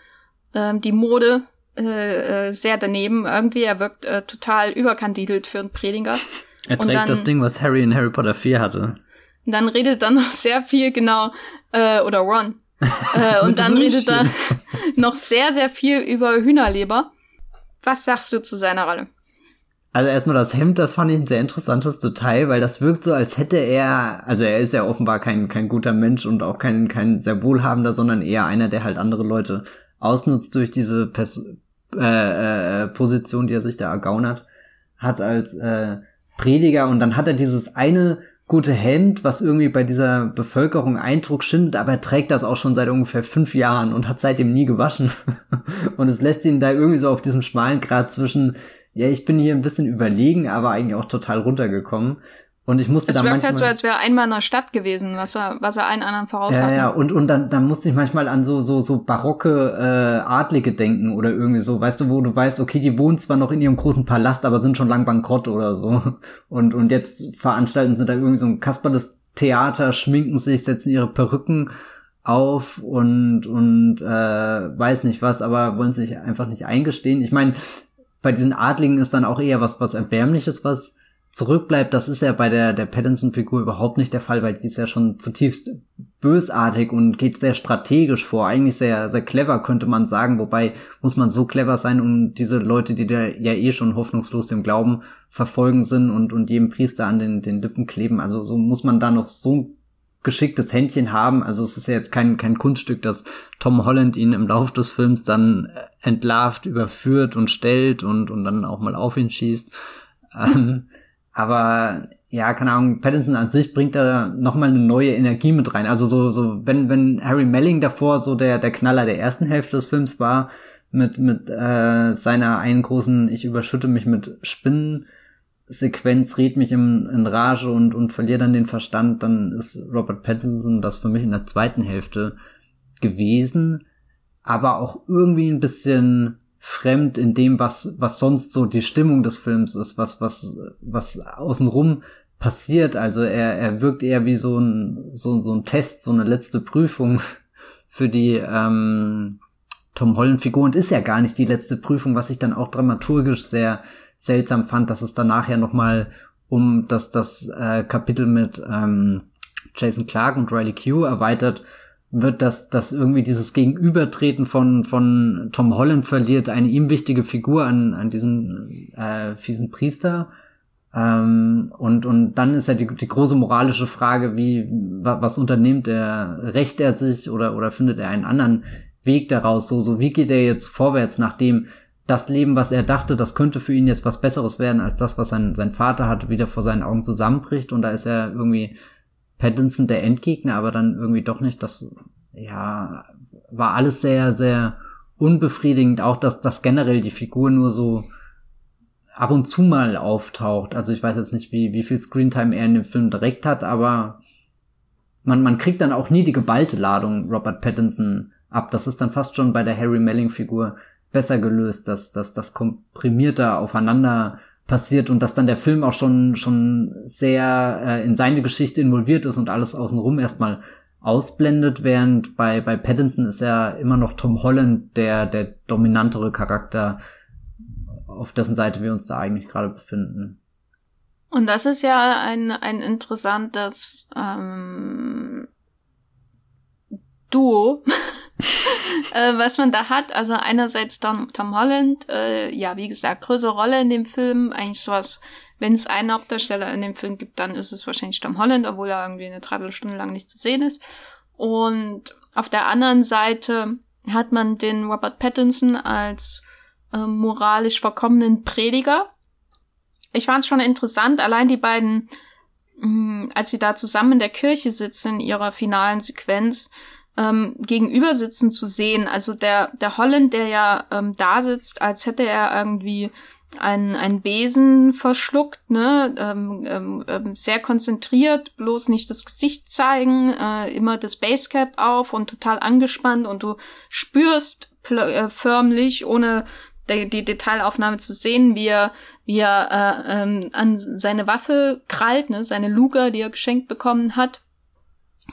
Ähm, die Mode äh, äh, sehr daneben irgendwie. Er wirkt äh, total überkandidelt für einen Prediger. Er trägt dann, das Ding, was Harry in Harry Potter 4 hatte. Dann redet dann noch sehr viel, genau, äh, oder Ron. äh, und dann redet er noch sehr, sehr viel über Hühnerleber. Was sagst du zu seiner Rolle? Also erstmal das Hemd, das fand ich ein sehr interessantes Detail, weil das wirkt so, als hätte er, also er ist ja offenbar kein, kein guter Mensch und auch kein, kein sehr wohlhabender, sondern eher einer, der halt andere Leute ausnutzt durch diese Pers äh, äh, Position, die er sich da ergaunert hat als äh, Prediger. Und dann hat er dieses eine gute Hemd, was irgendwie bei dieser Bevölkerung Eindruck schindet, aber er trägt das auch schon seit ungefähr fünf Jahren und hat seitdem nie gewaschen. und es lässt ihn da irgendwie so auf diesem schmalen Grad zwischen ja, ich bin hier ein bisschen überlegen, aber eigentlich auch total runtergekommen. Und ich musste es dann manchmal... Es halt so, als wäre einmal in der Stadt gewesen, was er, was er allen anderen voraus hat. Ja, ja, und, und dann, dann musste ich manchmal an so, so, so barocke äh, Adlige denken oder irgendwie so, weißt du, wo du weißt, okay, die wohnen zwar noch in ihrem großen Palast, aber sind schon lang bankrott oder so. Und, und jetzt veranstalten sie da irgendwie so ein kasperles Theater, schminken sich, setzen ihre Perücken auf und und äh, weiß nicht was, aber wollen sich einfach nicht eingestehen. Ich meine, bei diesen Adligen ist dann auch eher was, was Erbärmliches, was zurückbleibt. Das ist ja bei der, der Pattinson-Figur überhaupt nicht der Fall, weil die ist ja schon zutiefst bösartig und geht sehr strategisch vor. Eigentlich sehr, sehr clever, könnte man sagen. Wobei muss man so clever sein, um diese Leute, die da ja eh schon hoffnungslos dem Glauben verfolgen sind und, und jedem Priester an den, den Lippen kleben. Also so muss man da noch so geschicktes Händchen haben. Also es ist ja jetzt kein, kein Kunststück, dass Tom Holland ihn im Laufe des Films dann entlarvt, überführt und stellt und, und dann auch mal auf ihn schießt. Ähm, aber ja, keine Ahnung, Pattinson an sich bringt da nochmal eine neue Energie mit rein. Also so, so, wenn, wenn Harry Melling davor so der, der Knaller der ersten Hälfte des Films war, mit, mit äh, seiner einen großen, ich überschütte mich mit Spinnen, Sequenz red mich in, in Rage und, und verliere dann den Verstand, dann ist Robert Pattinson das für mich in der zweiten Hälfte gewesen, aber auch irgendwie ein bisschen fremd in dem, was, was sonst so die Stimmung des Films ist, was, was, was außenrum passiert. Also er, er wirkt eher wie so ein, so, so ein Test, so eine letzte Prüfung für die ähm, Tom Holland-Figur und ist ja gar nicht die letzte Prüfung, was ich dann auch dramaturgisch sehr seltsam fand, dass es danach ja nochmal um das, das äh, Kapitel mit ähm, Jason Clark und Riley Q erweitert wird, dass, dass irgendwie dieses Gegenübertreten von, von Tom Holland verliert, eine ihm wichtige Figur an, an diesen äh, fiesen Priester. Ähm, und, und dann ist ja die, die große moralische Frage, wie, was unternimmt er? Rächt er sich oder, oder findet er einen anderen Weg daraus? So, so, wie geht er jetzt vorwärts, nachdem das Leben, was er dachte, das könnte für ihn jetzt was Besseres werden als das, was sein, sein Vater hatte, wieder vor seinen Augen zusammenbricht und da ist er irgendwie Pattinson der Endgegner, aber dann irgendwie doch nicht. Das, ja, war alles sehr, sehr unbefriedigend. Auch, dass, dass generell die Figur nur so ab und zu mal auftaucht. Also ich weiß jetzt nicht, wie, wie viel Screentime er in dem Film direkt hat, aber man, man kriegt dann auch nie die geballte Ladung Robert Pattinson ab. Das ist dann fast schon bei der Harry Melling-Figur besser gelöst, dass, dass das komprimierter aufeinander passiert und dass dann der Film auch schon, schon sehr äh, in seine Geschichte involviert ist und alles außenrum erstmal ausblendet, während bei, bei Pattinson ist ja immer noch Tom Holland der, der dominantere Charakter, auf dessen Seite wir uns da eigentlich gerade befinden. Und das ist ja ein, ein interessantes ähm, Duo, äh, was man da hat. Also einerseits Tom, Tom Holland, äh, ja, wie gesagt, größere Rolle in dem Film, eigentlich sowas, wenn es einen Hauptdarsteller in dem Film gibt, dann ist es wahrscheinlich Tom Holland, obwohl er irgendwie eine Dreiviertelstunde lang nicht zu sehen ist. Und auf der anderen Seite hat man den Robert Pattinson als äh, moralisch verkommenen Prediger. Ich fand es schon interessant, allein die beiden, mh, mm, als sie da zusammen in der Kirche sitzen, in ihrer finalen Sequenz, ähm, gegenüber sitzen zu sehen. Also der, der Holland, der ja ähm, da sitzt, als hätte er irgendwie einen, einen Besen verschluckt, ne, ähm, ähm, ähm, sehr konzentriert, bloß nicht das Gesicht zeigen, äh, immer das Basecap auf und total angespannt. Und du spürst äh, förmlich, ohne die, die Detailaufnahme zu sehen, wie er, wie er äh, ähm, an seine Waffe krallt, ne, seine Luger, die er geschenkt bekommen hat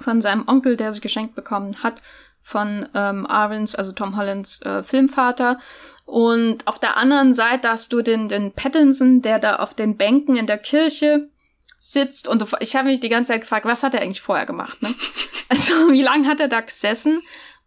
von seinem Onkel, der sie geschenkt bekommen hat, von ähm, Arvins, also Tom Hollands äh, Filmvater. Und auf der anderen Seite hast du den, den Pattinson, der da auf den Bänken in der Kirche sitzt. Und ich habe mich die ganze Zeit gefragt, was hat er eigentlich vorher gemacht? Ne? Also wie lange hat er da gesessen?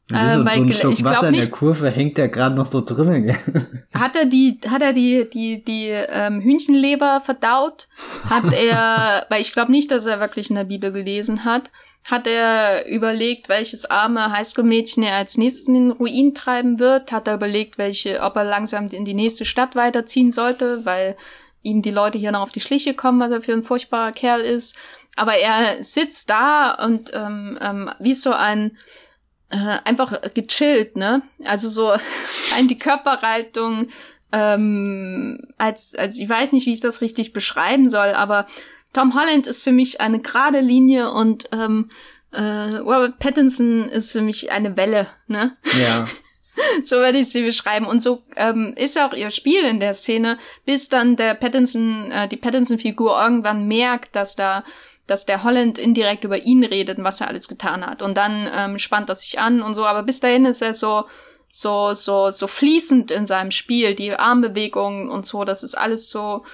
Wie so, äh, so ein Stück ich Wasser nicht, in der Kurve hängt der gerade noch so drinnen. hat er die, hat er die, die, die ähm, Hühnchenleber verdaut? Hat er, weil ich glaube nicht, dass er wirklich in der Bibel gelesen hat hat er überlegt, welches arme Highschool-Mädchen er als nächstes in den Ruin treiben wird? Hat er überlegt, welche, ob er langsam in die nächste Stadt weiterziehen sollte, weil ihm die Leute hier noch auf die Schliche kommen, was er für ein furchtbarer Kerl ist? Aber er sitzt da und ähm, ähm, wie so ein äh, einfach gechillt, ne? Also so ein die Körperhaltung, ähm, als, als ich weiß nicht, wie ich das richtig beschreiben soll, aber Tom Holland ist für mich eine gerade Linie und ähm, äh, Robert Pattinson ist für mich eine Welle, ne? Ja. so werde ich sie beschreiben. Und so ähm, ist auch ihr Spiel in der Szene, bis dann der Pattinson, äh, die Pattinson-Figur irgendwann merkt, dass da dass der Holland indirekt über ihn redet und was er alles getan hat. Und dann ähm, spannt er sich an und so. Aber bis dahin ist er so, so, so, so fließend in seinem Spiel. Die Armbewegungen und so, das ist alles so,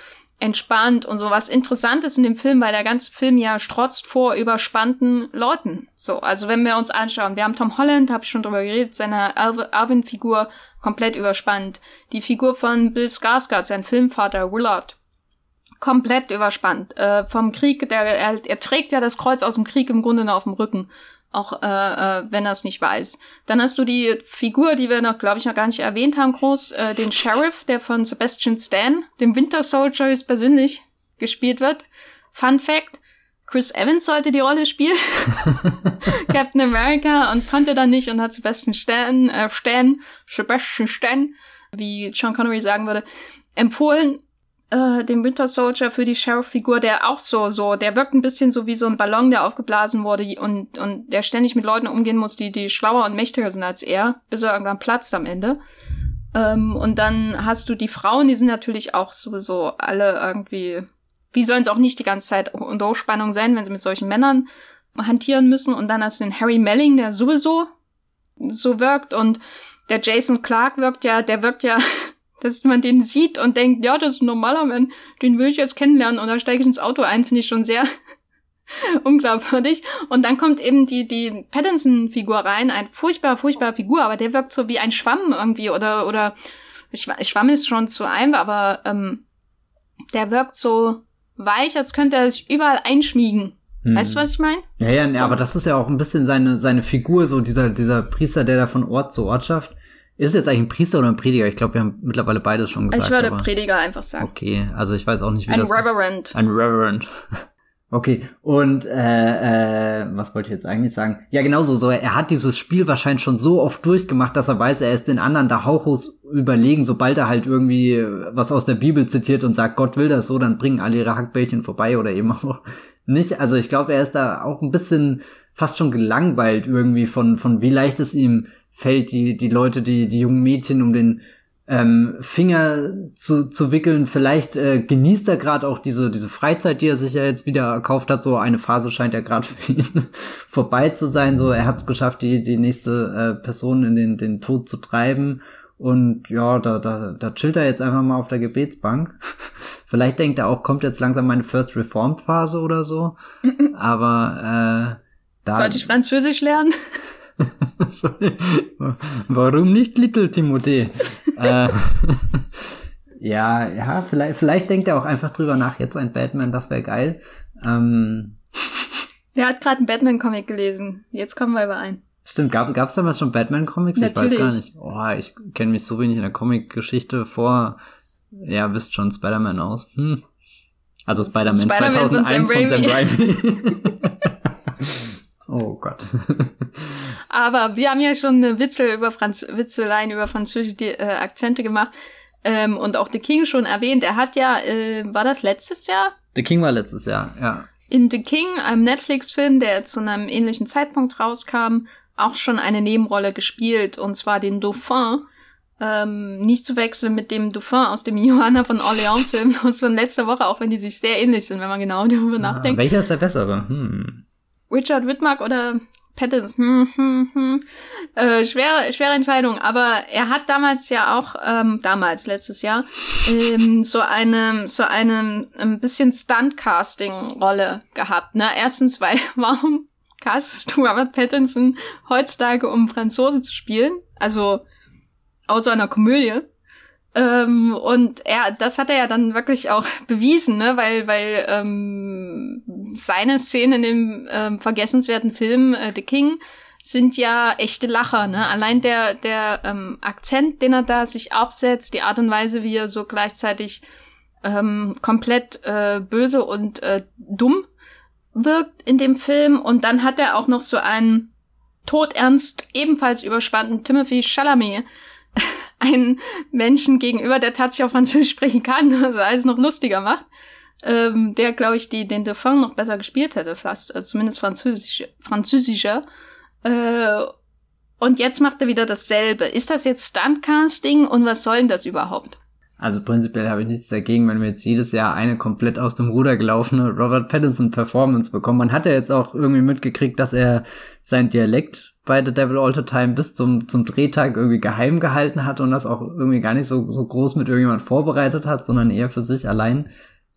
entspannt und so was Interessantes in dem Film, weil der ganze Film ja strotzt vor überspannten Leuten. So, also wenn wir uns anschauen, wir haben Tom Holland, habe ich schon drüber geredet, seine Alvin-Figur komplett überspannt. Die Figur von Bill Skarsgård, sein Filmvater Willard, komplett überspannt. Äh, vom Krieg, der er, er trägt ja das Kreuz aus dem Krieg im Grunde noch auf dem Rücken auch äh, äh, wenn er es nicht weiß. Dann hast du die Figur, die wir noch, glaube ich, noch gar nicht erwähnt haben, groß, äh, den Sheriff, der von Sebastian Stan, dem Winter Soldier ist persönlich gespielt wird. Fun Fact, Chris Evans sollte die Rolle spielen. Captain America und konnte dann nicht und hat Sebastian Stan, äh, Stan, Sebastian Stan, wie Sean Connery sagen würde, empfohlen äh, den Winter Soldier für die Sheriff-Figur, der auch so, so, der wirkt ein bisschen so wie so ein Ballon, der aufgeblasen wurde und, und der ständig mit Leuten umgehen muss, die, die schlauer und mächtiger sind als er, bis er irgendwann platzt am Ende. Ähm, und dann hast du die Frauen, die sind natürlich auch sowieso alle irgendwie, wie sollen es auch nicht die ganze Zeit unter Hochspannung sein, wenn sie mit solchen Männern hantieren müssen. Und dann hast du den Harry Melling, der sowieso so wirkt und der Jason Clark wirkt ja, der wirkt ja dass man den sieht und denkt, ja, das ist ein normaler Mann, den will ich jetzt kennenlernen und da steige ich ins Auto ein, finde ich schon sehr unglaubwürdig. Und dann kommt eben die, die Pattinson-Figur rein, ein furchtbar, furchtbarer Figur, aber der wirkt so wie ein Schwamm irgendwie oder, oder, Schwamm ist schon zu einfach, aber ähm, der wirkt so weich, als könnte er sich überall einschmiegen. Hm. Weißt du, was ich meine? Ja, ja, ja, aber das ist ja auch ein bisschen seine, seine Figur, so dieser, dieser Priester, der da von Ort zu Ort schafft. Ist es jetzt eigentlich ein Priester oder ein Prediger? Ich glaube, wir haben mittlerweile beides schon gesagt. Ich würde Prediger einfach sagen. Okay, also ich weiß auch nicht, wie ein das... Ein Reverend. Ein Reverend. Okay, und äh, äh, was wollte ich jetzt eigentlich sagen? Ja, genauso, so, er hat dieses Spiel wahrscheinlich schon so oft durchgemacht, dass er weiß, er ist den anderen da hauchlos überlegen, sobald er halt irgendwie was aus der Bibel zitiert und sagt, Gott will das so, dann bringen alle ihre Hackbällchen vorbei oder eben auch nicht. Also ich glaube, er ist da auch ein bisschen fast schon gelangweilt irgendwie von, von wie leicht es ihm fällt, die, die Leute, die, die jungen Mädchen um den ähm, Finger zu, zu wickeln. Vielleicht äh, genießt er gerade auch diese, diese Freizeit, die er sich ja jetzt wieder erkauft hat. So eine Phase scheint ja gerade für ihn vorbei zu sein. So, er hat es geschafft, die, die nächste äh, Person in den, den Tod zu treiben. Und ja, da, da, da chillt er jetzt einfach mal auf der Gebetsbank. Vielleicht denkt er auch, kommt jetzt langsam meine First Reform Phase oder so. Aber äh, da. Sollte ich Französisch lernen? Warum nicht Little Timothée? äh, ja, ja, vielleicht, vielleicht denkt er auch einfach drüber nach, jetzt ein Batman, das wäre geil. Ähm, Der hat gerade einen Batman-Comic gelesen. Jetzt kommen wir überein. Stimmt, gab es damals schon Batman-Comics? Ich weiß gar nicht. Oh, ich kenne mich so wenig in der Comic-Geschichte vor. Ja, wisst schon Spider-Man aus. Hm. Also Spider-Man Spider 2001 von Sam Raimi. Oh Gott. Aber wir haben ja schon eine Witzel über Franz Witzeleien über französische äh, Akzente gemacht. Ähm, und auch The King schon erwähnt. Er hat ja, äh, war das letztes Jahr? The King war letztes Jahr, ja. In The King, einem Netflix-Film, der zu einem ähnlichen Zeitpunkt rauskam, auch schon eine Nebenrolle gespielt, und zwar den Dauphin. Ähm, nicht zu wechseln mit dem Dauphin aus dem Johanna von Orléans-Film aus von letzter Woche, auch wenn die sich sehr ähnlich sind, wenn man genau darüber ja, nachdenkt. Welcher ist der bessere? Hm. Richard Whitmark oder Pattinson, hm, hm, hm. Äh, schwere, schwere Entscheidung, aber er hat damals ja auch, ähm, damals, letztes Jahr, ähm, so eine, so eine ein bisschen Stunt-Casting-Rolle gehabt. Ne? Erstens, weil, warum castest du Robert Pattinson heutzutage, um Franzose zu spielen? Also, außer einer Komödie. Ähm, und er, das hat er ja dann wirklich auch bewiesen, ne? weil, weil ähm, seine Szenen in dem ähm, vergessenswerten Film äh, The King sind ja echte Lacher. Ne? Allein der, der ähm, Akzent, den er da sich aufsetzt, die Art und Weise, wie er so gleichzeitig ähm, komplett äh, böse und äh, dumm wirkt in dem Film. Und dann hat er auch noch so einen todernst, ebenfalls überspannten Timothy Chalamet einen Menschen gegenüber, der tatsächlich auch Französisch sprechen kann, also alles noch lustiger macht, ähm, der, glaube ich, die, den Dauphin noch besser gespielt hätte, fast, also zumindest Französisch, französischer. Äh, und jetzt macht er wieder dasselbe. Ist das jetzt Stuntcasting und was soll denn das überhaupt? Also prinzipiell habe ich nichts dagegen, wenn wir jetzt jedes Jahr eine komplett aus dem Ruder gelaufene Robert Pattinson Performance bekommen. Man hat ja jetzt auch irgendwie mitgekriegt, dass er sein Dialekt bei The Devil All the Time bis zum, zum Drehtag irgendwie geheim gehalten hat und das auch irgendwie gar nicht so, so groß mit irgendjemand vorbereitet hat, sondern eher für sich allein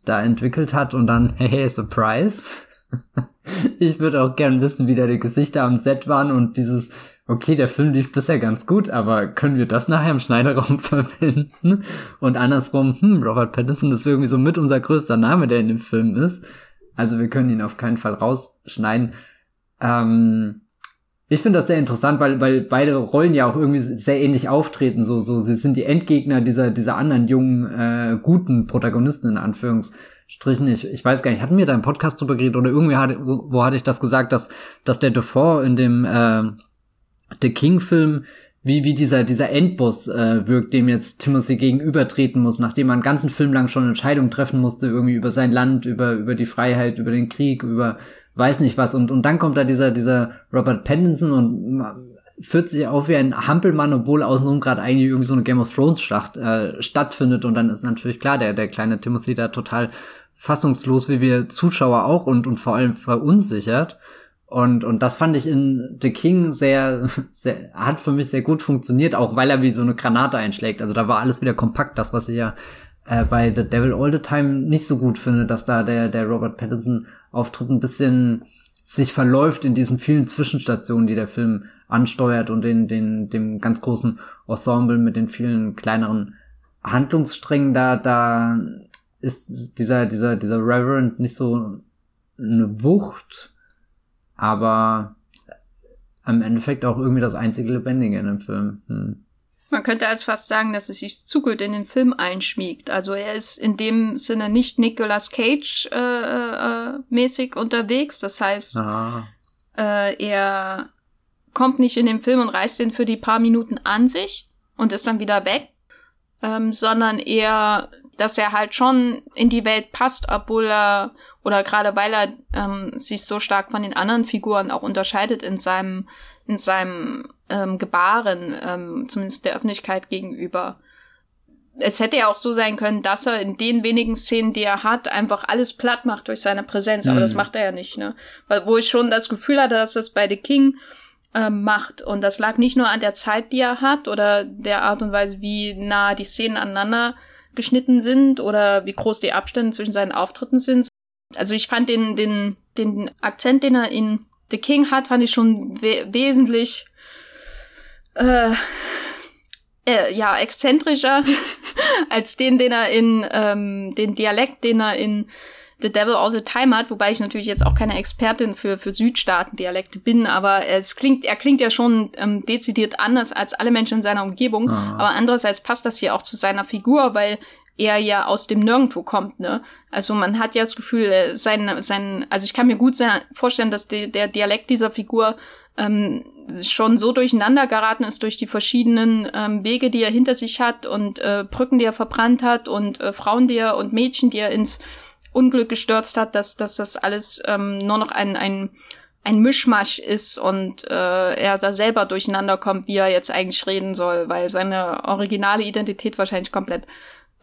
da entwickelt hat und dann, hey, hey, Surprise. ich würde auch gern wissen, wie da die Gesichter am Set waren und dieses, okay, der Film lief bisher ganz gut, aber können wir das nachher im Schneiderraum verwenden? Und andersrum, hm, Robert Pattinson ist irgendwie so mit unser größter Name, der in dem Film ist. Also wir können ihn auf keinen Fall rausschneiden. Ähm, ich finde das sehr interessant, weil, weil beide Rollen ja auch irgendwie sehr ähnlich auftreten. So, so, sie sind die Endgegner dieser, dieser anderen jungen, äh, guten Protagonisten in Anführungsstrichen. Ich, ich weiß gar nicht, hatten wir da einen Podcast drüber geredet oder irgendwie hatte, wo, hatte ich das gesagt, dass, dass der Dafoe in dem äh, The King-Film wie, wie dieser, dieser Endboss äh, wirkt, dem jetzt Timothy gegenübertreten muss, nachdem man einen ganzen Film lang schon Entscheidungen treffen musste, irgendwie über sein Land, über, über die Freiheit, über den Krieg, über weiß nicht was. Und, und dann kommt da dieser, dieser Robert Pattinson und führt sich auf wie ein Hampelmann, obwohl außenrum gerade eigentlich irgendwie so eine Game of Thrones Schlacht äh, stattfindet. Und dann ist natürlich klar, der, der kleine Timothy da total fassungslos, wie wir Zuschauer auch und, und vor allem verunsichert. Und, und das fand ich in The King sehr, sehr, hat für mich sehr gut funktioniert, auch weil er wie so eine Granate einschlägt. Also da war alles wieder kompakt, das, was ich ja äh, bei The Devil All the Time nicht so gut finde, dass da der, der Robert Pattinson Auftritt ein bisschen sich verläuft in diesen vielen Zwischenstationen, die der Film ansteuert und in den, dem ganz großen Ensemble mit den vielen kleineren Handlungssträngen da, da ist dieser, dieser, dieser Reverend nicht so eine Wucht, aber im Endeffekt auch irgendwie das einzige Lebendige in dem Film. Hm. Man könnte als fast sagen, dass es sich zu gut in den Film einschmiegt. Also er ist in dem Sinne nicht Nicolas Cage äh, äh, mäßig unterwegs. Das heißt, ah. äh, er kommt nicht in den Film und reißt den für die paar Minuten an sich und ist dann wieder weg, ähm, sondern eher, dass er halt schon in die Welt passt, obwohl er oder gerade weil er ähm, sich so stark von den anderen Figuren auch unterscheidet in seinem in seinem ähm, Gebaren, ähm, zumindest der Öffentlichkeit gegenüber. Es hätte ja auch so sein können, dass er in den wenigen Szenen, die er hat, einfach alles platt macht durch seine Präsenz. Aber mhm. das macht er ja nicht, ne? Weil, wo ich schon das Gefühl hatte, dass das bei The King ähm, macht. Und das lag nicht nur an der Zeit, die er hat oder der Art und Weise, wie nah die Szenen aneinander geschnitten sind oder wie groß die Abstände zwischen seinen Auftritten sind. Also ich fand den, den, den Akzent, den er in The King hat, fand ich schon we wesentlich äh, äh, ja exzentrischer als den, den er in ähm, den Dialekt, den er in The Devil All the Time hat, wobei ich natürlich jetzt auch keine Expertin für, für Südstaaten-Dialekte bin, aber es klingt, er klingt ja schon ähm, dezidiert anders als alle Menschen in seiner Umgebung. Ah. Aber andererseits passt das hier auch zu seiner Figur, weil er ja aus dem Nirgendwo kommt, ne? Also man hat ja das Gefühl, äh, sein, sein, also ich kann mir gut vorstellen, dass die, der Dialekt dieser Figur ähm, schon so durcheinander geraten ist durch die verschiedenen ähm, Wege, die er hinter sich hat und äh, Brücken, die er verbrannt hat und äh, Frauen, die er und Mädchen, die er ins Unglück gestürzt hat, dass, dass das alles ähm, nur noch ein, ein, ein Mischmasch ist und äh, er da selber durcheinander kommt, wie er jetzt eigentlich reden soll, weil seine originale Identität wahrscheinlich komplett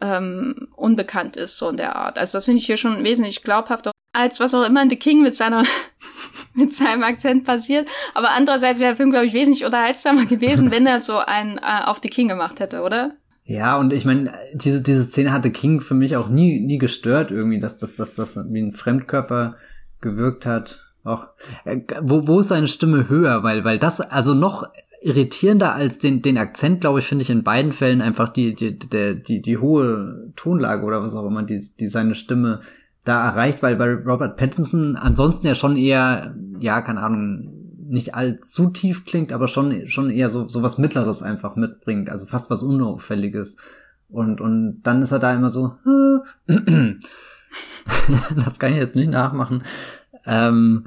ähm, unbekannt ist, so in der Art. Also das finde ich hier schon wesentlich glaubhafter, als was auch immer in The King mit seiner mit seinem Akzent passiert. Aber andererseits wäre der Film, glaube ich, wesentlich unterhaltsamer gewesen, wenn er so einen äh, auf The King gemacht hätte, oder? Ja, und ich meine, diese, diese Szene hatte King für mich auch nie, nie gestört, irgendwie, dass das, dass das wie ein Fremdkörper gewirkt hat. Auch, äh, wo, wo ist seine Stimme höher? Weil, weil das, also noch irritierender als den, den Akzent, glaube ich, finde ich in beiden Fällen einfach die, die, die, die, die hohe Tonlage oder was auch immer, die, die seine Stimme da erreicht, weil bei Robert Pattinson ansonsten ja schon eher, ja, keine Ahnung, nicht allzu tief klingt, aber schon, schon eher so, so was Mittleres einfach mitbringt, also fast was Unauffälliges. Und, und dann ist er da immer so, das kann ich jetzt nicht nachmachen. Ähm,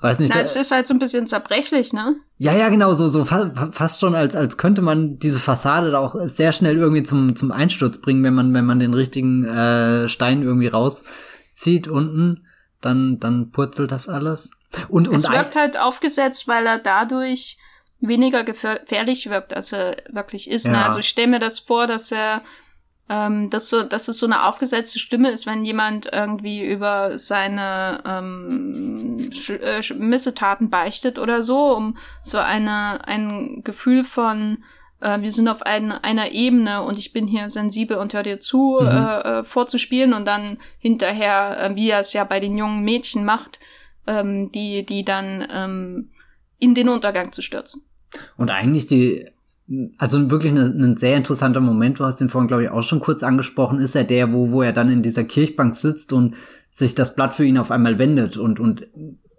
Weiß nicht. Na, es ist halt so ein bisschen zerbrechlich, ne? Ja, ja, genau, so, so fa fast schon, als, als könnte man diese Fassade da auch sehr schnell irgendwie zum, zum Einsturz bringen, wenn man, wenn man den richtigen äh, Stein irgendwie rauszieht unten, dann, dann purzelt das alles. Und, und es wirkt halt aufgesetzt, weil er dadurch weniger gefährlich wirkt, als er wirklich ist. Ne? Ja. Ne? Also ich stelle mir das vor, dass er ähm, dass, so, dass es so eine aufgesetzte Stimme ist, wenn jemand irgendwie über seine ähm, äh, Missetaten beichtet oder so, um so eine, ein Gefühl von äh, wir sind auf ein, einer Ebene und ich bin hier sensibel und hör dir zu, mhm. äh, äh, vorzuspielen und dann hinterher, äh, wie er es ja bei den jungen Mädchen macht, ähm, die, die dann ähm, in den Untergang zu stürzen. Und eigentlich die also wirklich ein, ein sehr interessanter Moment, du hast den vorhin, glaube ich, auch schon kurz angesprochen, ist er der, wo, wo er dann in dieser Kirchbank sitzt und sich das Blatt für ihn auf einmal wendet und, und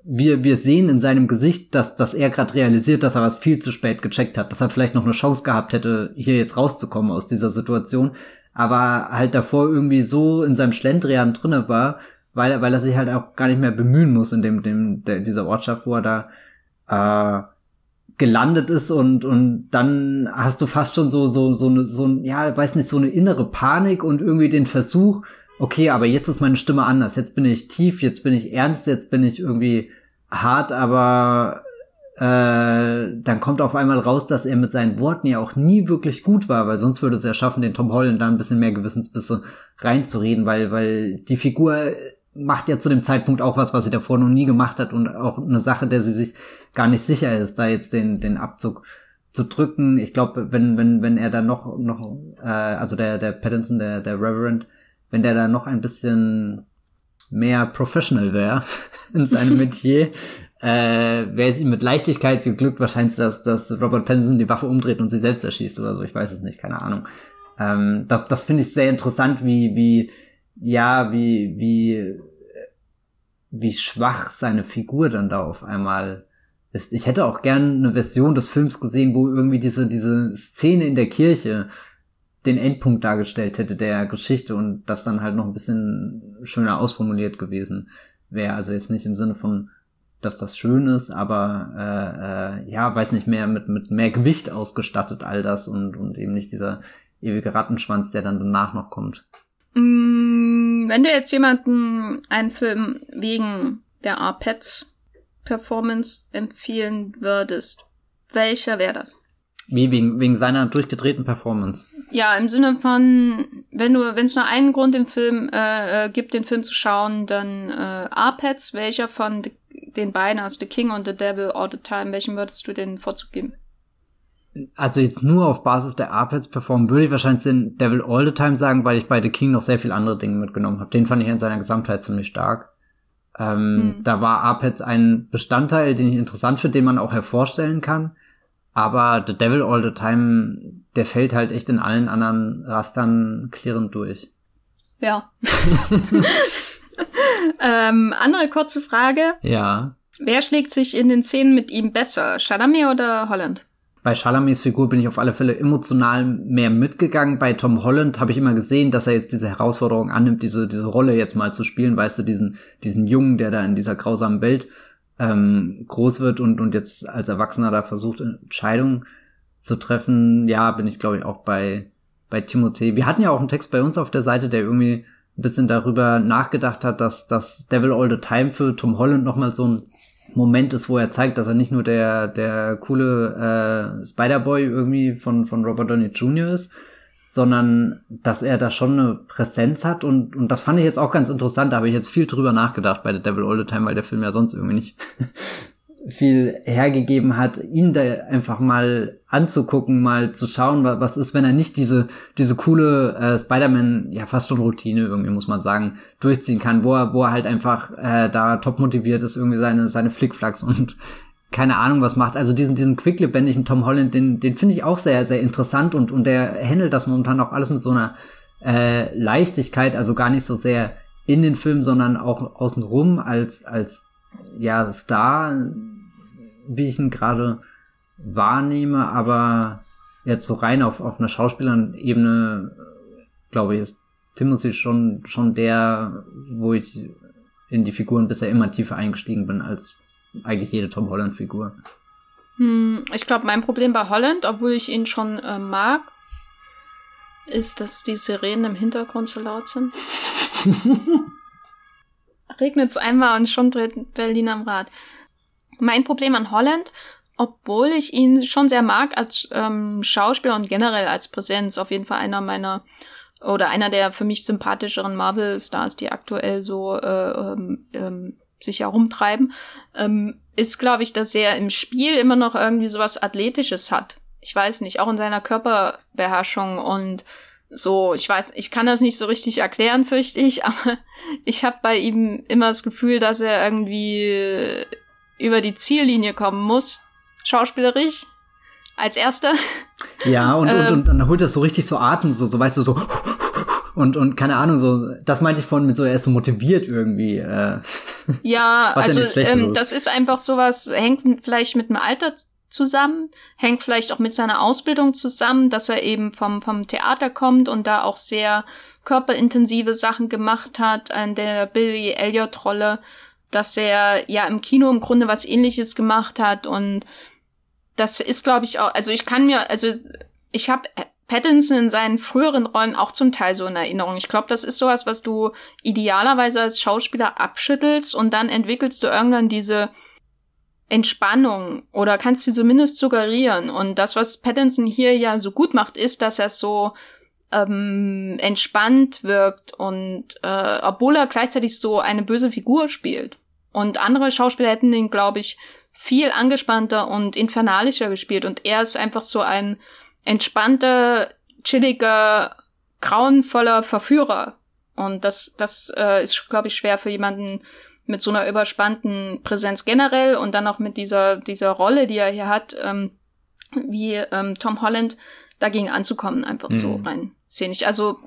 wir, wir sehen in seinem Gesicht, dass, dass er gerade realisiert, dass er was viel zu spät gecheckt hat, dass er vielleicht noch eine Chance gehabt hätte, hier jetzt rauszukommen aus dieser Situation, aber halt davor irgendwie so in seinem Schlendrian drinne war, weil, weil er sich halt auch gar nicht mehr bemühen muss in dem, dem, der, dieser Ortschaft, wo er da, äh, gelandet ist und und dann hast du fast schon so so so eine so ja weiß nicht so eine innere Panik und irgendwie den Versuch okay aber jetzt ist meine Stimme anders. Jetzt bin ich tief jetzt bin ich ernst jetzt bin ich irgendwie hart aber äh, dann kommt auf einmal raus dass er mit seinen Worten ja auch nie wirklich gut war weil sonst würde es ja schaffen den Tom Holland da ein bisschen mehr Gewissensbisse reinzureden weil weil die Figur macht ja zu dem Zeitpunkt auch was, was sie davor noch nie gemacht hat und auch eine Sache, der sie sich gar nicht sicher ist, da jetzt den, den Abzug zu drücken. Ich glaube, wenn, wenn, wenn er da noch, noch, äh, also der, der Pattinson, der, der Reverend, wenn der da noch ein bisschen mehr professional wäre in seinem Metier, äh, wäre es ihm mit Leichtigkeit geglückt, wahrscheinlich, dass, dass Robert Pattinson die Waffe umdreht und sie selbst erschießt oder so. Ich weiß es nicht, keine Ahnung. Ähm, das das finde ich sehr interessant, wie, wie, ja, wie, wie, wie schwach seine Figur dann da auf einmal ist. Ich hätte auch gern eine Version des Films gesehen, wo irgendwie diese, diese Szene in der Kirche den Endpunkt dargestellt hätte der Geschichte und das dann halt noch ein bisschen schöner ausformuliert gewesen wäre. Also jetzt nicht im Sinne von, dass das schön ist, aber äh, äh, ja, weiß nicht mehr, mit, mit mehr Gewicht ausgestattet, all das und, und eben nicht dieser ewige Rattenschwanz, der dann danach noch kommt. Mm, wenn du jetzt jemanden einen Film wegen der Arpets Performance empfehlen würdest, welcher wäre das? Wie, wegen, wegen seiner durchgedrehten Performance? Ja, im Sinne von, wenn du, wenn es nur einen Grund im Film äh, äh, gibt, den Film zu schauen, dann äh, Arpets, welcher von den beiden, also The King und The Devil All the Time, welchen würdest du den Vorzug geben? Also jetzt nur auf Basis der Arpets performen, würde ich wahrscheinlich den Devil All the Time sagen, weil ich bei The King noch sehr viel andere Dinge mitgenommen habe. Den fand ich in seiner Gesamtheit ziemlich stark. Ähm, hm. Da war Arpets ein Bestandteil, den ich interessant finde, den man auch hervorstellen kann. Aber The Devil All the Time, der fällt halt echt in allen anderen Rastern klirrend durch. Ja. ähm, andere kurze Frage. Ja. Wer schlägt sich in den Szenen mit ihm besser? Chalamet oder Holland? Bei Chalamets Figur bin ich auf alle Fälle emotional mehr mitgegangen. Bei Tom Holland habe ich immer gesehen, dass er jetzt diese Herausforderung annimmt, diese, diese Rolle jetzt mal zu spielen, weißt du, diesen, diesen Jungen, der da in dieser grausamen Welt ähm, groß wird und, und jetzt als Erwachsener da versucht, Entscheidungen zu treffen. Ja, bin ich, glaube ich, auch bei, bei Timothée. Wir hatten ja auch einen Text bei uns auf der Seite, der irgendwie ein bisschen darüber nachgedacht hat, dass das Devil All the Time für Tom Holland nochmal so ein Moment ist, wo er zeigt, dass er nicht nur der, der coole äh, Spider-Boy irgendwie von, von Robert Downey Jr. ist, sondern dass er da schon eine Präsenz hat und, und das fand ich jetzt auch ganz interessant, da habe ich jetzt viel drüber nachgedacht bei The Devil All the Time, weil der Film ja sonst irgendwie nicht viel hergegeben hat, ihn da einfach mal anzugucken, mal zu schauen, was ist, wenn er nicht diese diese coole äh, Spider-Man, ja fast schon Routine irgendwie muss man sagen, durchziehen kann, wo er wo er halt einfach äh, da top motiviert ist, irgendwie seine seine Flickflacks und keine Ahnung was macht. Also diesen diesen quicklebendigen Tom Holland, den den finde ich auch sehr sehr interessant und und der handelt das momentan auch alles mit so einer äh, Leichtigkeit, also gar nicht so sehr in den Film, sondern auch außenrum als als ja Star wie ich ihn gerade wahrnehme, aber jetzt so rein auf, auf einer Schauspielerebene, glaube ich, ist Timothy schon, schon der, wo ich in die Figuren bisher immer tiefer eingestiegen bin als eigentlich jede Tom Holland-Figur. Hm, ich glaube, mein Problem bei Holland, obwohl ich ihn schon äh, mag, ist, dass die Sirenen im Hintergrund so laut sind. Regnet es einmal und schon dreht Berlin am Rad. Mein Problem an Holland, obwohl ich ihn schon sehr mag als ähm, Schauspieler und generell als Präsenz, auf jeden Fall einer meiner oder einer der für mich sympathischeren Marvel-Stars, die aktuell so äh, ähm, ähm, sich herumtreiben, ähm, ist, glaube ich, dass er im Spiel immer noch irgendwie sowas Athletisches hat. Ich weiß nicht, auch in seiner Körperbeherrschung und so, ich weiß, ich kann das nicht so richtig erklären, fürchte ich, aber ich habe bei ihm immer das Gefühl, dass er irgendwie über die Ziellinie kommen muss, schauspielerisch, als erster. Ja, und, und, und, dann holt er so richtig so Atem, so, so weißt du, so und, und keine Ahnung, so, das meinte ich vorhin mit so, er ist so motiviert irgendwie. Äh, ja, also ja ähm, das ist einfach sowas, hängt vielleicht mit dem Alter zusammen, hängt vielleicht auch mit seiner Ausbildung zusammen, dass er eben vom, vom Theater kommt und da auch sehr körperintensive Sachen gemacht hat, an der Billy Elliot-Rolle dass er ja im Kino im Grunde was ähnliches gemacht hat und das ist, glaube ich, auch, also ich kann mir, also ich habe Pattinson in seinen früheren Rollen auch zum Teil so in Erinnerung. Ich glaube, das ist sowas, was du idealerweise als Schauspieler abschüttelst und dann entwickelst du irgendwann diese Entspannung oder kannst du zumindest suggerieren. Und das, was Pattinson hier ja so gut macht, ist, dass er so ähm, entspannt wirkt und äh, obwohl er gleichzeitig so eine böse Figur spielt. Und andere Schauspieler hätten den, glaube ich, viel angespannter und infernalischer gespielt. Und er ist einfach so ein entspannter, chilliger, grauenvoller Verführer. Und das, das äh, ist, glaube ich, schwer für jemanden mit so einer überspannten Präsenz generell und dann auch mit dieser, dieser Rolle, die er hier hat, ähm, wie ähm, Tom Holland, dagegen anzukommen, einfach mhm. so rein szenisch. Also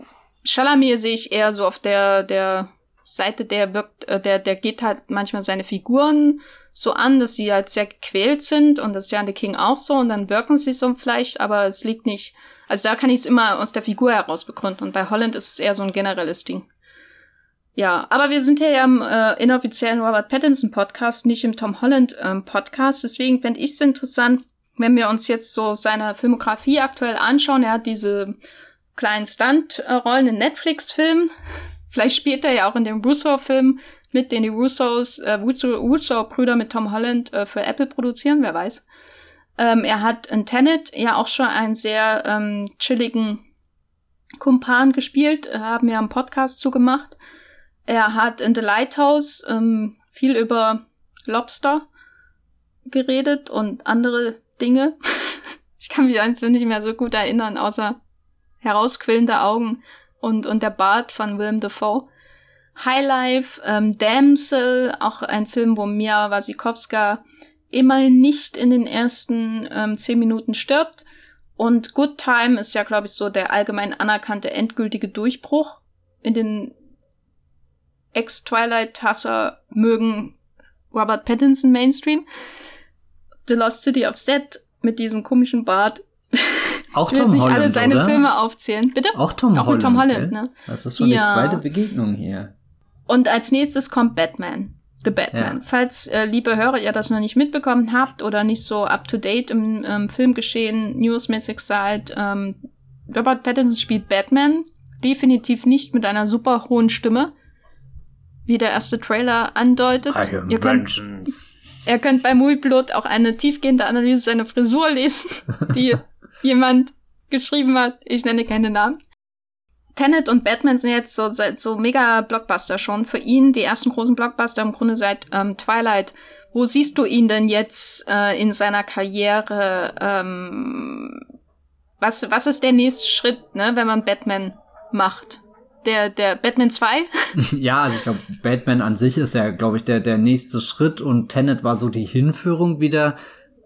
Chalamet sehe ich eher so auf der, der Seite, der wirkt, äh, der, der geht halt manchmal seine Figuren so an, dass sie halt sehr gequält sind und das ist ja an The King auch so und dann wirken sie so vielleicht, aber es liegt nicht, also da kann ich es immer aus der Figur heraus begründen und bei Holland ist es eher so ein generelles Ding. Ja, aber wir sind ja im äh, inoffiziellen Robert Pattinson Podcast, nicht im Tom Holland ähm, Podcast. Deswegen fände ich es interessant, wenn wir uns jetzt so seine Filmografie aktuell anschauen. Er hat diese kleinen Stunt-Rollen in Netflix-Filmen. Vielleicht spielt er ja auch in dem Russo-Film mit, den die Russos, äh, Russo-Brüder mit Tom Holland äh, für Apple produzieren, wer weiß. Ähm, er hat in Tenet ja auch schon einen sehr ähm, chilligen Kumpan gespielt, äh, haben wir einen Podcast zugemacht. Er hat in The Lighthouse ähm, viel über Lobster geredet und andere Dinge. ich kann mich einfach nicht mehr so gut erinnern, außer herausquillende Augen und, und der Bart von Willem Dafoe. Highlife, ähm, Damsel, auch ein Film, wo Mia Wasikowska immerhin nicht in den ersten ähm, zehn Minuten stirbt. Und Good Time ist ja, glaube ich, so der allgemein anerkannte endgültige Durchbruch in den Ex-Twilight-Hasser mögen Robert Pattinson Mainstream. The Lost City of Z mit diesem komischen Bart. Auch Tom Holland, nicht alle seine oder? Filme aufzählen. Bitte? Auch Tom Auch Holland. Tom Holland, ne? Das ist schon ja. die zweite Begegnung hier. Und als nächstes kommt Batman. The Batman. Ja. Falls, äh, liebe Hörer, ihr das noch nicht mitbekommen habt oder nicht so up to date im ähm, Filmgeschehen newsmäßig seid, ähm, Robert Pattinson spielt Batman. Definitiv nicht mit einer super hohen Stimme wie der erste Trailer andeutet. I am ihr könnt, ihr könnt bei Moviepilot auch eine tiefgehende Analyse seiner Frisur lesen, die jemand geschrieben hat. Ich nenne keine Namen. Tenet und Batman sind jetzt so, seit so mega Blockbuster schon. Für ihn die ersten großen Blockbuster im Grunde seit ähm, Twilight. Wo siehst du ihn denn jetzt äh, in seiner Karriere? Ähm, was, was ist der nächste Schritt, ne, wenn man Batman macht? Der, der Batman 2. ja, also ich glaube, Batman an sich ist ja, glaube ich, der, der nächste Schritt und Tenet war so die Hinführung wieder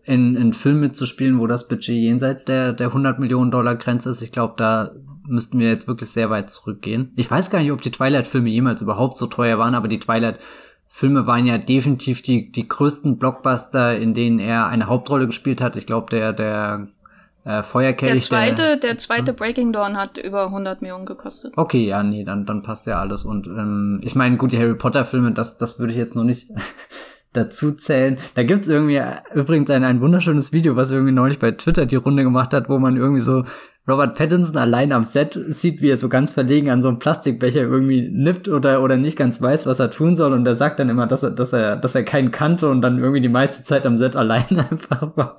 in, in Film mitzuspielen, wo das Budget jenseits der, der 100 Millionen Dollar Grenze ist. Ich glaube, da müssten wir jetzt wirklich sehr weit zurückgehen. Ich weiß gar nicht, ob die Twilight-Filme jemals überhaupt so teuer waren, aber die Twilight-Filme waren ja definitiv die, die größten Blockbuster, in denen er eine Hauptrolle gespielt hat. Ich glaube, der, der äh, Feuerkelch. Der zweite, der, der zweite Breaking Dawn hat über 100 Millionen gekostet. Okay, ja, nee, dann, dann passt ja alles. Und ähm, ich meine, gut, die Harry Potter Filme, das, das würde ich jetzt noch nicht dazu zählen. Da gibt's irgendwie übrigens ein, ein wunderschönes Video, was irgendwie neulich bei Twitter die Runde gemacht hat, wo man irgendwie so Robert Pattinson allein am Set sieht, wie er so ganz verlegen an so einem Plastikbecher irgendwie nippt oder, oder nicht ganz weiß, was er tun soll. Und er sagt dann immer, dass er, dass er, dass er keinen kannte und dann irgendwie die meiste Zeit am Set allein einfach war.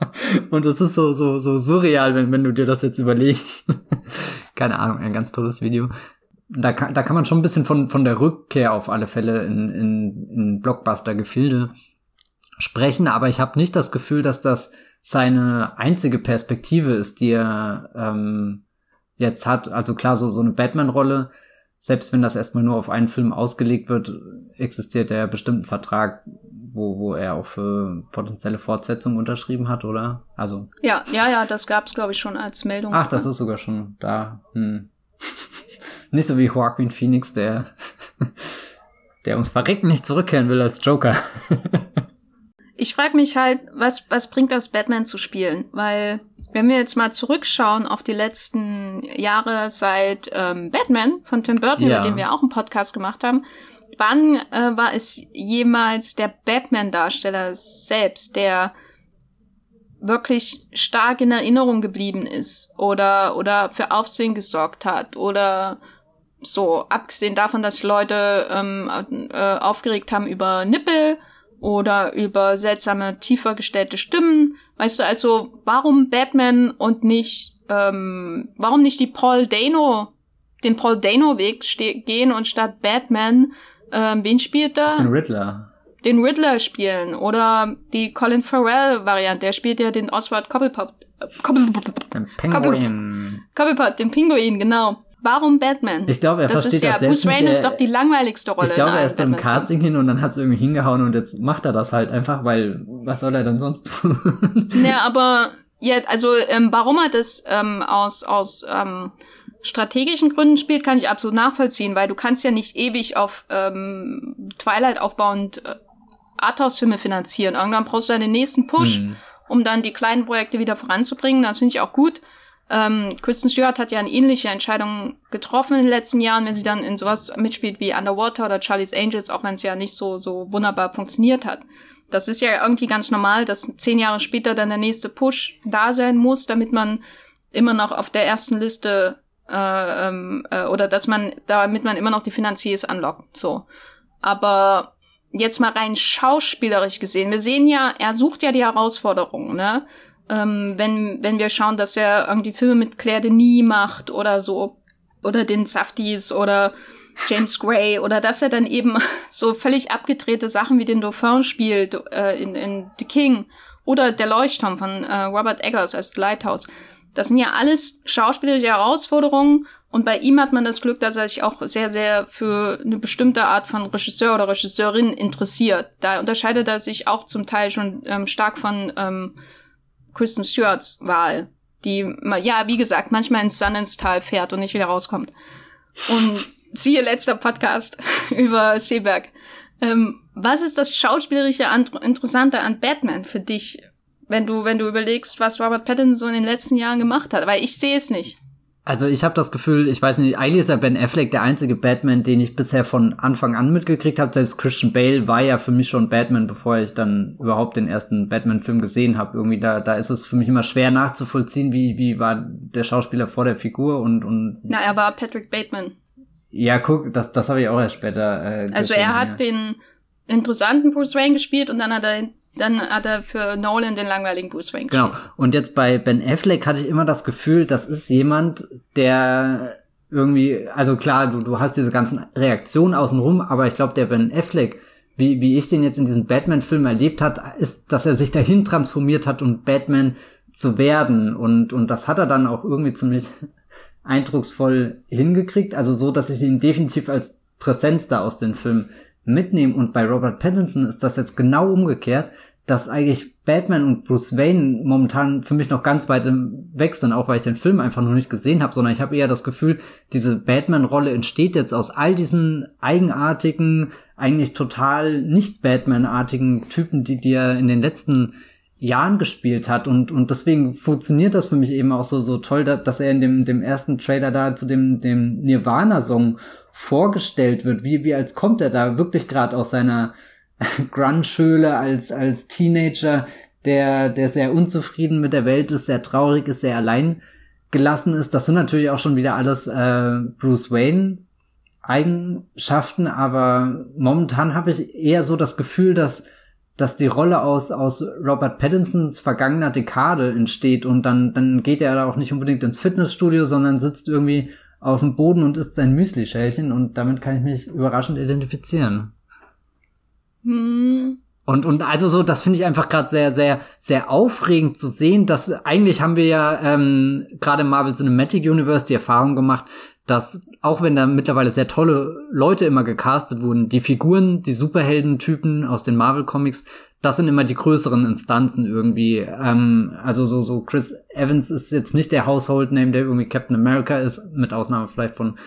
Und es ist so, so, so surreal, wenn, wenn du dir das jetzt überlegst. Keine Ahnung, ein ganz tolles Video. Da kann, da kann man schon ein bisschen von, von der Rückkehr auf alle Fälle in, in, in Blockbuster-Gefilde sprechen, aber ich habe nicht das Gefühl, dass das seine einzige Perspektive ist, die er ähm, jetzt hat. Also klar, so, so eine Batman-Rolle, selbst wenn das erstmal nur auf einen Film ausgelegt wird, existiert der bestimmten Vertrag, wo, wo er auch für potenzielle Fortsetzungen unterschrieben hat, oder? Also. Ja, ja, ja, das gab's glaube ich, schon als Meldung. Ach, das ist sogar schon da. Hm. Nicht so wie Joaquin Phoenix, der, der ums Verrecken nicht zurückkehren will als Joker. ich frage mich halt, was, was bringt das Batman zu spielen? Weil, wenn wir jetzt mal zurückschauen auf die letzten Jahre seit ähm, Batman von Tim Burton, ja. mit dem wir auch einen Podcast gemacht haben, wann äh, war es jemals der Batman-Darsteller selbst, der wirklich stark in Erinnerung geblieben ist oder oder für Aufsehen gesorgt hat oder so abgesehen davon, dass Leute ähm, äh, aufgeregt haben über Nippel oder über seltsame, tiefer gestellte Stimmen. Weißt du, also warum Batman und nicht, ähm, warum nicht die Paul Dano, den Paul Dano-Weg gehen und statt Batman, ähm, wen spielt da? Den Riddler. Den Riddler spielen. Oder die Colin Farrell-Variante, der spielt ja den Oswald Cobblepot. Cobblepot. Den Pinguin. Cobblepot, den Pinguin, genau. Warum Batman? Ich glaube, er das versteht ist ja, das selbst Bruce Wayne ist doch die langweiligste Rolle. Ich glaube, er ist im Casting hin und dann hat es irgendwie hingehauen und jetzt macht er das halt einfach, weil was soll er denn sonst tun? Ja, aber ja, also ähm, warum er das ähm, aus aus ähm, strategischen Gründen spielt, kann ich absolut nachvollziehen, weil du kannst ja nicht ewig auf ähm, Twilight aufbauend äh, Arthouse-Filme finanzieren. Irgendwann brauchst du deinen nächsten Push, mhm. um dann die kleinen Projekte wieder voranzubringen. Das finde ich auch gut. Ähm, Kristen Stewart hat ja eine ähnliche Entscheidung getroffen in den letzten Jahren, wenn sie dann in sowas mitspielt wie Underwater oder Charlie's Angels, auch wenn es ja nicht so, so wunderbar funktioniert hat. Das ist ja irgendwie ganz normal, dass zehn Jahre später dann der nächste Push da sein muss, damit man immer noch auf der ersten Liste äh, ähm, äh, oder dass man, damit man immer noch die Finanziers anlockt. So. Aber jetzt mal rein schauspielerisch gesehen, wir sehen ja, er sucht ja die Herausforderungen, ne? Ähm, wenn, wenn wir schauen, dass er irgendwie Filme mit Claire Denis macht oder so, oder den Safties oder James Gray, oder dass er dann eben so völlig abgedrehte Sachen wie den Dauphin spielt äh, in, in The King oder Der Leuchtturm von äh, Robert Eggers als Lighthouse. Das sind ja alles schauspielerische Herausforderungen und bei ihm hat man das Glück, dass er sich auch sehr, sehr für eine bestimmte Art von Regisseur oder Regisseurin interessiert. Da unterscheidet er sich auch zum Teil schon ähm, stark von ähm, Kristen Stewarts Wahl, die, ja, wie gesagt, manchmal ins Sun ins Tal fährt und nicht wieder rauskommt. Und siehe letzter Podcast über Seeberg. Ähm, was ist das schauspielerische Interessante an Batman für dich? wenn du, wenn du überlegst, was Robert Pattinson so in den letzten Jahren gemacht hat. Weil ich sehe es nicht. Also ich habe das Gefühl, ich weiß nicht, eigentlich ist ja Ben Affleck der einzige Batman, den ich bisher von Anfang an mitgekriegt habe. Selbst Christian Bale war ja für mich schon Batman, bevor ich dann überhaupt den ersten Batman-Film gesehen habe. Irgendwie da, da ist es für mich immer schwer nachzuvollziehen, wie, wie war der Schauspieler vor der Figur und und. Na, er war Patrick Bateman. Ja, guck, das, das habe ich auch erst später. Äh, also er hat ja. den interessanten Bruce Wayne gespielt und dann hat er dann hat er für Nolan den langweiligen Bruce Wayne Genau. Und jetzt bei Ben Affleck hatte ich immer das Gefühl, das ist jemand, der irgendwie, also klar, du, du hast diese ganzen Reaktionen außenrum, aber ich glaube, der Ben Affleck, wie, wie ich den jetzt in diesem Batman-Film erlebt hat, ist, dass er sich dahin transformiert hat, um Batman zu werden. Und, und das hat er dann auch irgendwie ziemlich eindrucksvoll hingekriegt. Also so, dass ich ihn definitiv als Präsenz da aus den Film mitnehme. Und bei Robert Pattinson ist das jetzt genau umgekehrt dass eigentlich Batman und Bruce Wayne momentan für mich noch ganz weit weg sind, auch weil ich den Film einfach noch nicht gesehen habe, sondern ich habe eher das Gefühl, diese Batman-Rolle entsteht jetzt aus all diesen eigenartigen, eigentlich total nicht Batman-artigen Typen, die dir in den letzten Jahren gespielt hat und und deswegen funktioniert das für mich eben auch so so toll, dass er in dem dem ersten Trailer da zu dem dem Nirvana Song vorgestellt wird, wie wie als kommt er da wirklich gerade aus seiner Grunge-Höhle als, als Teenager, der, der sehr unzufrieden mit der Welt ist, sehr traurig ist, sehr allein gelassen ist. Das sind natürlich auch schon wieder alles äh, Bruce Wayne Eigenschaften, aber momentan habe ich eher so das Gefühl, dass dass die Rolle aus, aus Robert Pattinsons vergangener Dekade entsteht und dann, dann geht er auch nicht unbedingt ins Fitnessstudio, sondern sitzt irgendwie auf dem Boden und isst sein Müsli-Schälchen und damit kann ich mich überraschend identifizieren. Hm. Und, und also so, das finde ich einfach gerade sehr, sehr, sehr aufregend zu sehen, dass eigentlich haben wir ja ähm, gerade im Marvel Cinematic Universe die Erfahrung gemacht, dass auch wenn da mittlerweile sehr tolle Leute immer gecastet wurden, die Figuren, die Superhelden-Typen aus den Marvel-Comics, das sind immer die größeren Instanzen irgendwie. Ähm, also so, so Chris Evans ist jetzt nicht der Household Name, der irgendwie Captain America ist, mit Ausnahme vielleicht von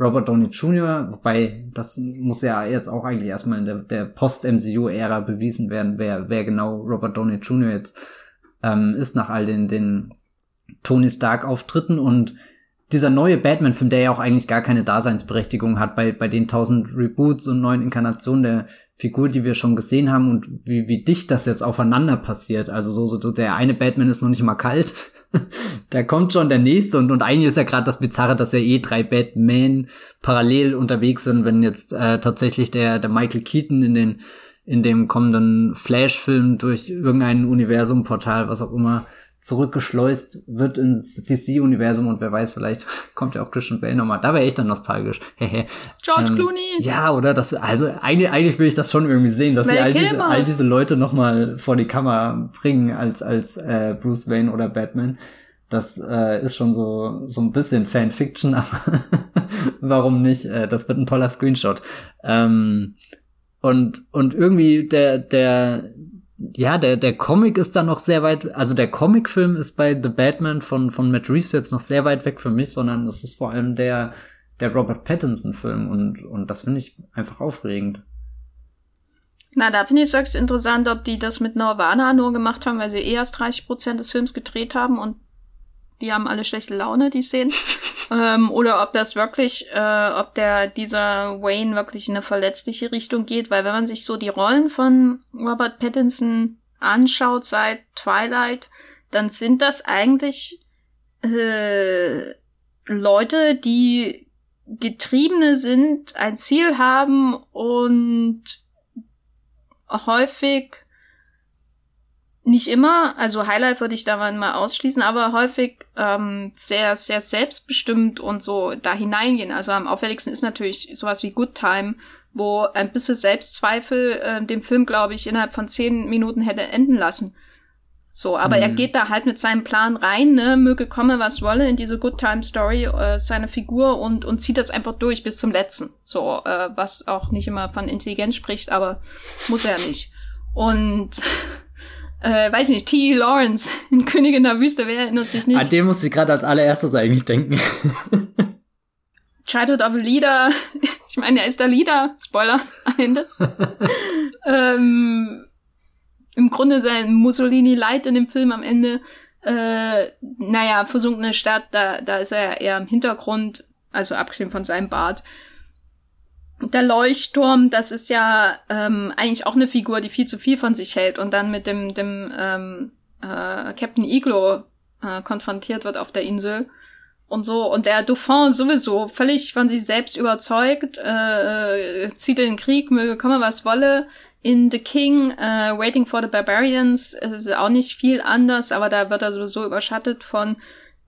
Robert Downey Jr., wobei das muss ja jetzt auch eigentlich erstmal in der, der Post-MCU-Ära bewiesen werden, wer, wer genau Robert Downey Jr. jetzt ähm, ist nach all den, den Tony Stark-Auftritten und dieser neue Batman-Film, der ja auch eigentlich gar keine Daseinsberechtigung hat bei, bei den tausend Reboots und neuen Inkarnationen der Figur, die wir schon gesehen haben und wie, wie dicht das jetzt aufeinander passiert. Also so, so, so der eine Batman ist noch nicht mal kalt. da kommt schon der nächste und, und eigentlich ist ja gerade das Bizarre, dass ja eh drei Batman parallel unterwegs sind, wenn jetzt äh, tatsächlich der, der Michael Keaton in den in dem kommenden Flash-Film durch irgendein Universum-Portal, was auch immer, zurückgeschleust wird ins DC-Universum und wer weiß, vielleicht kommt ja auch Christian Bale nochmal. Da wäre ich dann nostalgisch. George ähm, Clooney. Ja, oder? Das, also eigentlich, eigentlich will ich das schon irgendwie sehen, dass Mel sie all diese, all diese Leute nochmal vor die Kamera bringen als, als äh, Bruce Wayne oder Batman. Das äh, ist schon so, so ein bisschen Fanfiction, aber warum nicht? Äh, das wird ein toller Screenshot. Ähm, und, und irgendwie der, der, ja, der, der Comic ist da noch sehr weit, also der Comicfilm ist bei The Batman von, von Matt Reeves jetzt noch sehr weit weg für mich, sondern das ist vor allem der, der Robert Pattinson-Film und, und das finde ich einfach aufregend. Na, da finde ich es höchst interessant, ob die das mit Nirvana nur gemacht haben, weil sie eh erst 30 Prozent des Films gedreht haben und die haben alle schlechte Laune, die sehen. ähm, oder ob das wirklich, äh, ob der, dieser Wayne wirklich in eine verletzliche Richtung geht, weil wenn man sich so die Rollen von Robert Pattinson anschaut seit Twilight, dann sind das eigentlich äh, Leute, die Getriebene sind, ein Ziel haben und häufig nicht immer, also Highlight würde ich da mal ausschließen, aber häufig ähm, sehr, sehr selbstbestimmt und so da hineingehen. Also am auffälligsten ist natürlich sowas wie Good Time, wo ein bisschen Selbstzweifel äh, dem Film, glaube ich, innerhalb von zehn Minuten hätte enden lassen. So, aber mhm. er geht da halt mit seinem Plan rein, ne, möge komme, was wolle, in diese Good Time Story, äh, seine Figur und, und zieht das einfach durch bis zum letzten. So, äh, was auch nicht immer von Intelligenz spricht, aber muss er nicht. Und äh, weiß ich nicht, T. Lawrence in Königin der Wüste, wer erinnert sich nicht? An den musste ich gerade als allererstes eigentlich denken. Childhood of a Leader, ich meine, er ist der Leader, Spoiler am Ende. ähm, Im Grunde sein Mussolini Light in dem Film am Ende. Äh, naja, versunkene Stadt, da, da ist er eher im Hintergrund, also abgesehen von seinem Bart der Leuchtturm, das ist ja ähm, eigentlich auch eine Figur, die viel zu viel von sich hält und dann mit dem, dem ähm, äh, Captain Iglo äh, konfrontiert wird auf der Insel und so. Und der Dauphin sowieso völlig von sich selbst überzeugt, äh, zieht in den Krieg, möge komme was wolle. In The King, äh, Waiting for the Barbarians, ist auch nicht viel anders, aber da wird er sowieso überschattet von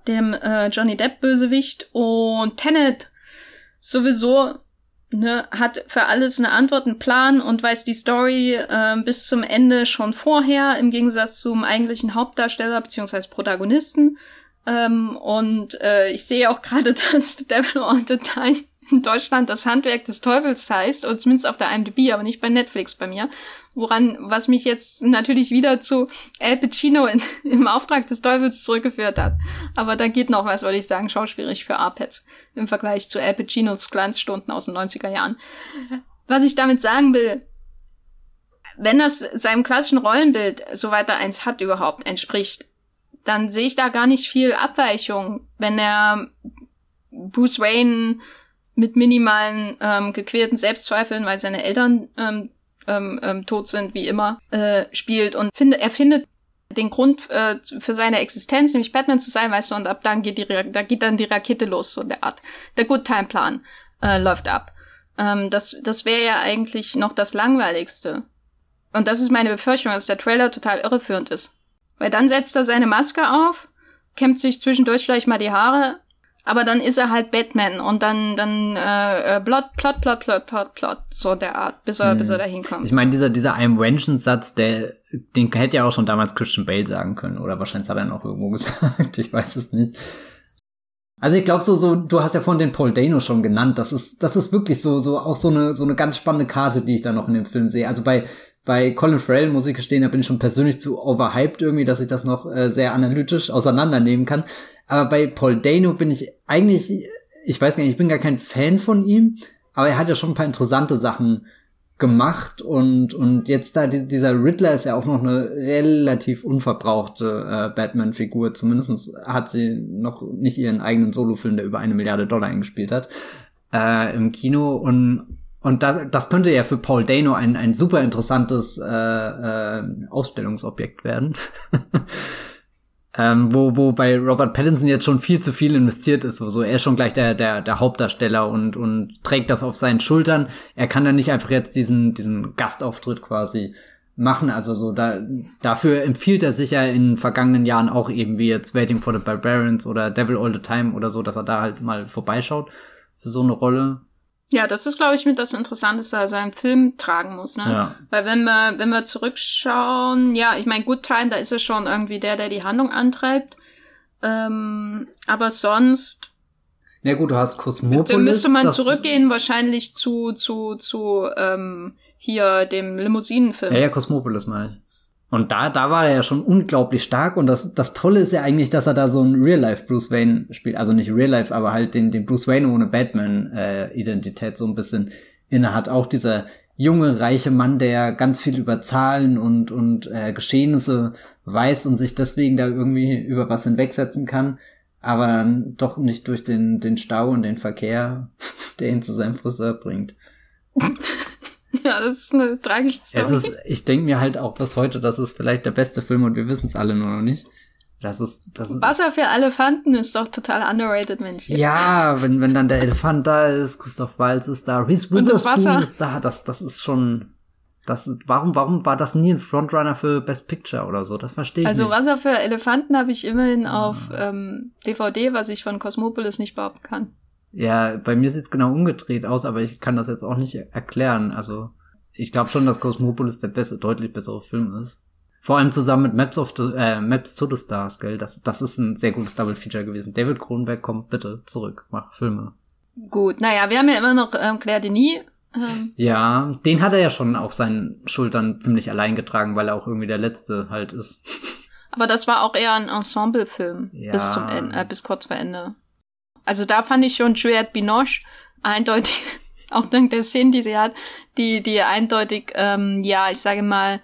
dem äh, Johnny Depp Bösewicht und Tenet sowieso ne, hat für alles eine Antwort, einen Plan und weiß die Story äh, bis zum Ende schon vorher, im Gegensatz zum eigentlichen Hauptdarsteller bzw. Protagonisten. Ähm, und äh, ich sehe auch gerade, dass Devil on the Time in Deutschland das Handwerk des Teufels heißt, oder zumindest auf der IMDb, aber nicht bei Netflix bei mir. Woran, was mich jetzt natürlich wieder zu Al Pacino in, im Auftrag des Teufels zurückgeführt hat. Aber da geht noch was, würde ich sagen, schauspielerisch für Arpets im Vergleich zu Al Pacinos Glanzstunden aus den 90er Jahren. Was ich damit sagen will, wenn das seinem klassischen Rollenbild, soweit er eins hat überhaupt, entspricht, dann sehe ich da gar nicht viel Abweichung, wenn er Bruce Wayne mit minimalen ähm, gequälten Selbstzweifeln, weil seine Eltern ähm, ähm, ähm, tot sind, wie immer, äh, spielt und finde, er findet den Grund äh, für seine Existenz, nämlich Batman zu sein, weißt du, und ab dann geht die, da geht dann die Rakete los, so der Art. Der Good Time Plan äh, läuft ab. Ähm, das das wäre ja eigentlich noch das Langweiligste. Und das ist meine Befürchtung, dass der Trailer total irreführend ist. Weil dann setzt er seine Maske auf, kämmt sich zwischendurch vielleicht mal die Haare aber dann ist er halt Batman und dann dann äh, äh Plot Plot Plot Plot Plot Plot so der Art, bis er hm. bis er dahin kommt. Ich meine dieser dieser I'm Vengeance Satz, der den hätte ja auch schon damals Christian Bale sagen können oder wahrscheinlich hat er ihn auch irgendwo gesagt, ich weiß es nicht. Also ich glaube so so du hast ja vorhin den Paul Dano schon genannt, das ist das ist wirklich so so auch so eine so eine ganz spannende Karte, die ich da noch in dem Film sehe. Also bei bei Colin Farrell muss ich gestehen, da bin ich schon persönlich zu overhyped irgendwie, dass ich das noch äh, sehr analytisch auseinandernehmen kann. Aber bei Paul Dano bin ich eigentlich, ich weiß gar nicht, ich bin gar kein Fan von ihm, aber er hat ja schon ein paar interessante Sachen gemacht und und jetzt da dieser Riddler ist ja auch noch eine relativ unverbrauchte äh, Batman-Figur. Zumindest hat sie noch nicht ihren eigenen Solofilm, der über eine Milliarde Dollar eingespielt hat, äh, im Kino und und das, das könnte ja für Paul Dano ein, ein super interessantes äh, äh, Ausstellungsobjekt werden. ähm, wo, wo bei Robert Pattinson jetzt schon viel zu viel investiert ist. So, er ist schon gleich der, der, der Hauptdarsteller und, und trägt das auf seinen Schultern. Er kann dann nicht einfach jetzt diesen, diesen Gastauftritt quasi machen. Also so da dafür empfiehlt er sich ja in vergangenen Jahren auch eben wie jetzt Waiting for the Barbarians oder Devil All the Time oder so, dass er da halt mal vorbeischaut für so eine Rolle. Ja, das ist, glaube ich, mit das Interessanteste, also ein Film tragen muss, ne? Ja. Weil wenn wir, wenn wir zurückschauen, ja, ich meine, Good Time, da ist er schon irgendwie der, der die Handlung antreibt. Ähm, aber sonst. Ja gut, du hast Cosmopolis. Da müsste man zurückgehen, wahrscheinlich zu, zu, zu, ähm, hier dem Limousinenfilm. Ja, ja, Cosmopolis meine ich. Und da, da war er ja schon unglaublich stark. Und das, das Tolle ist ja eigentlich, dass er da so ein Real-Life Bruce Wayne spielt. Also nicht Real-Life, aber halt den, den Bruce Wayne ohne Batman-Identität äh, so ein bisschen inne hat. Auch dieser junge, reiche Mann, der ganz viel über Zahlen und, und äh, Geschehnisse weiß und sich deswegen da irgendwie über was hinwegsetzen kann, aber dann doch nicht durch den, den Stau und den Verkehr, der ihn zu seinem Friseur bringt. Ja, das ist eine tragische Story. Es ist, ich denke mir halt auch bis heute, das ist vielleicht der beste Film und wir wissen es alle nur noch nicht. Das ist, das ist. Wasser für Elefanten ist doch total underrated, Mensch. Ja, wenn, wenn dann der Elefant da ist, Christoph Walz ist da, Reese Witherspoon ist da, das, das ist schon, das, warum, warum war das nie ein Frontrunner für Best Picture oder so? Das verstehe ich also, nicht. Also Wasser für Elefanten habe ich immerhin auf ähm, DVD, was ich von Cosmopolis nicht behaupten kann. Ja, bei mir sieht's genau umgedreht aus, aber ich kann das jetzt auch nicht erklären. Also, ich glaube schon, dass Cosmopolis der beste, deutlich bessere Film ist. Vor allem zusammen mit Maps of the, äh, Maps to the Stars, gell? Das, das ist ein sehr gutes Double Feature gewesen. David Cronenberg, komm bitte zurück, mach Filme. Gut, naja, wir haben ja immer noch ähm, Claire Denis. Ähm. Ja, den hat er ja schon auf seinen Schultern ziemlich allein getragen, weil er auch irgendwie der Letzte halt ist. Aber das war auch eher ein Ensemble-Film ja. bis zum Ende, äh, bis kurz vor Ende. Also da fand ich schon Juliette Binoche eindeutig, auch dank der Szenen, die sie hat, die, die eindeutig, ähm, ja, ich sage mal,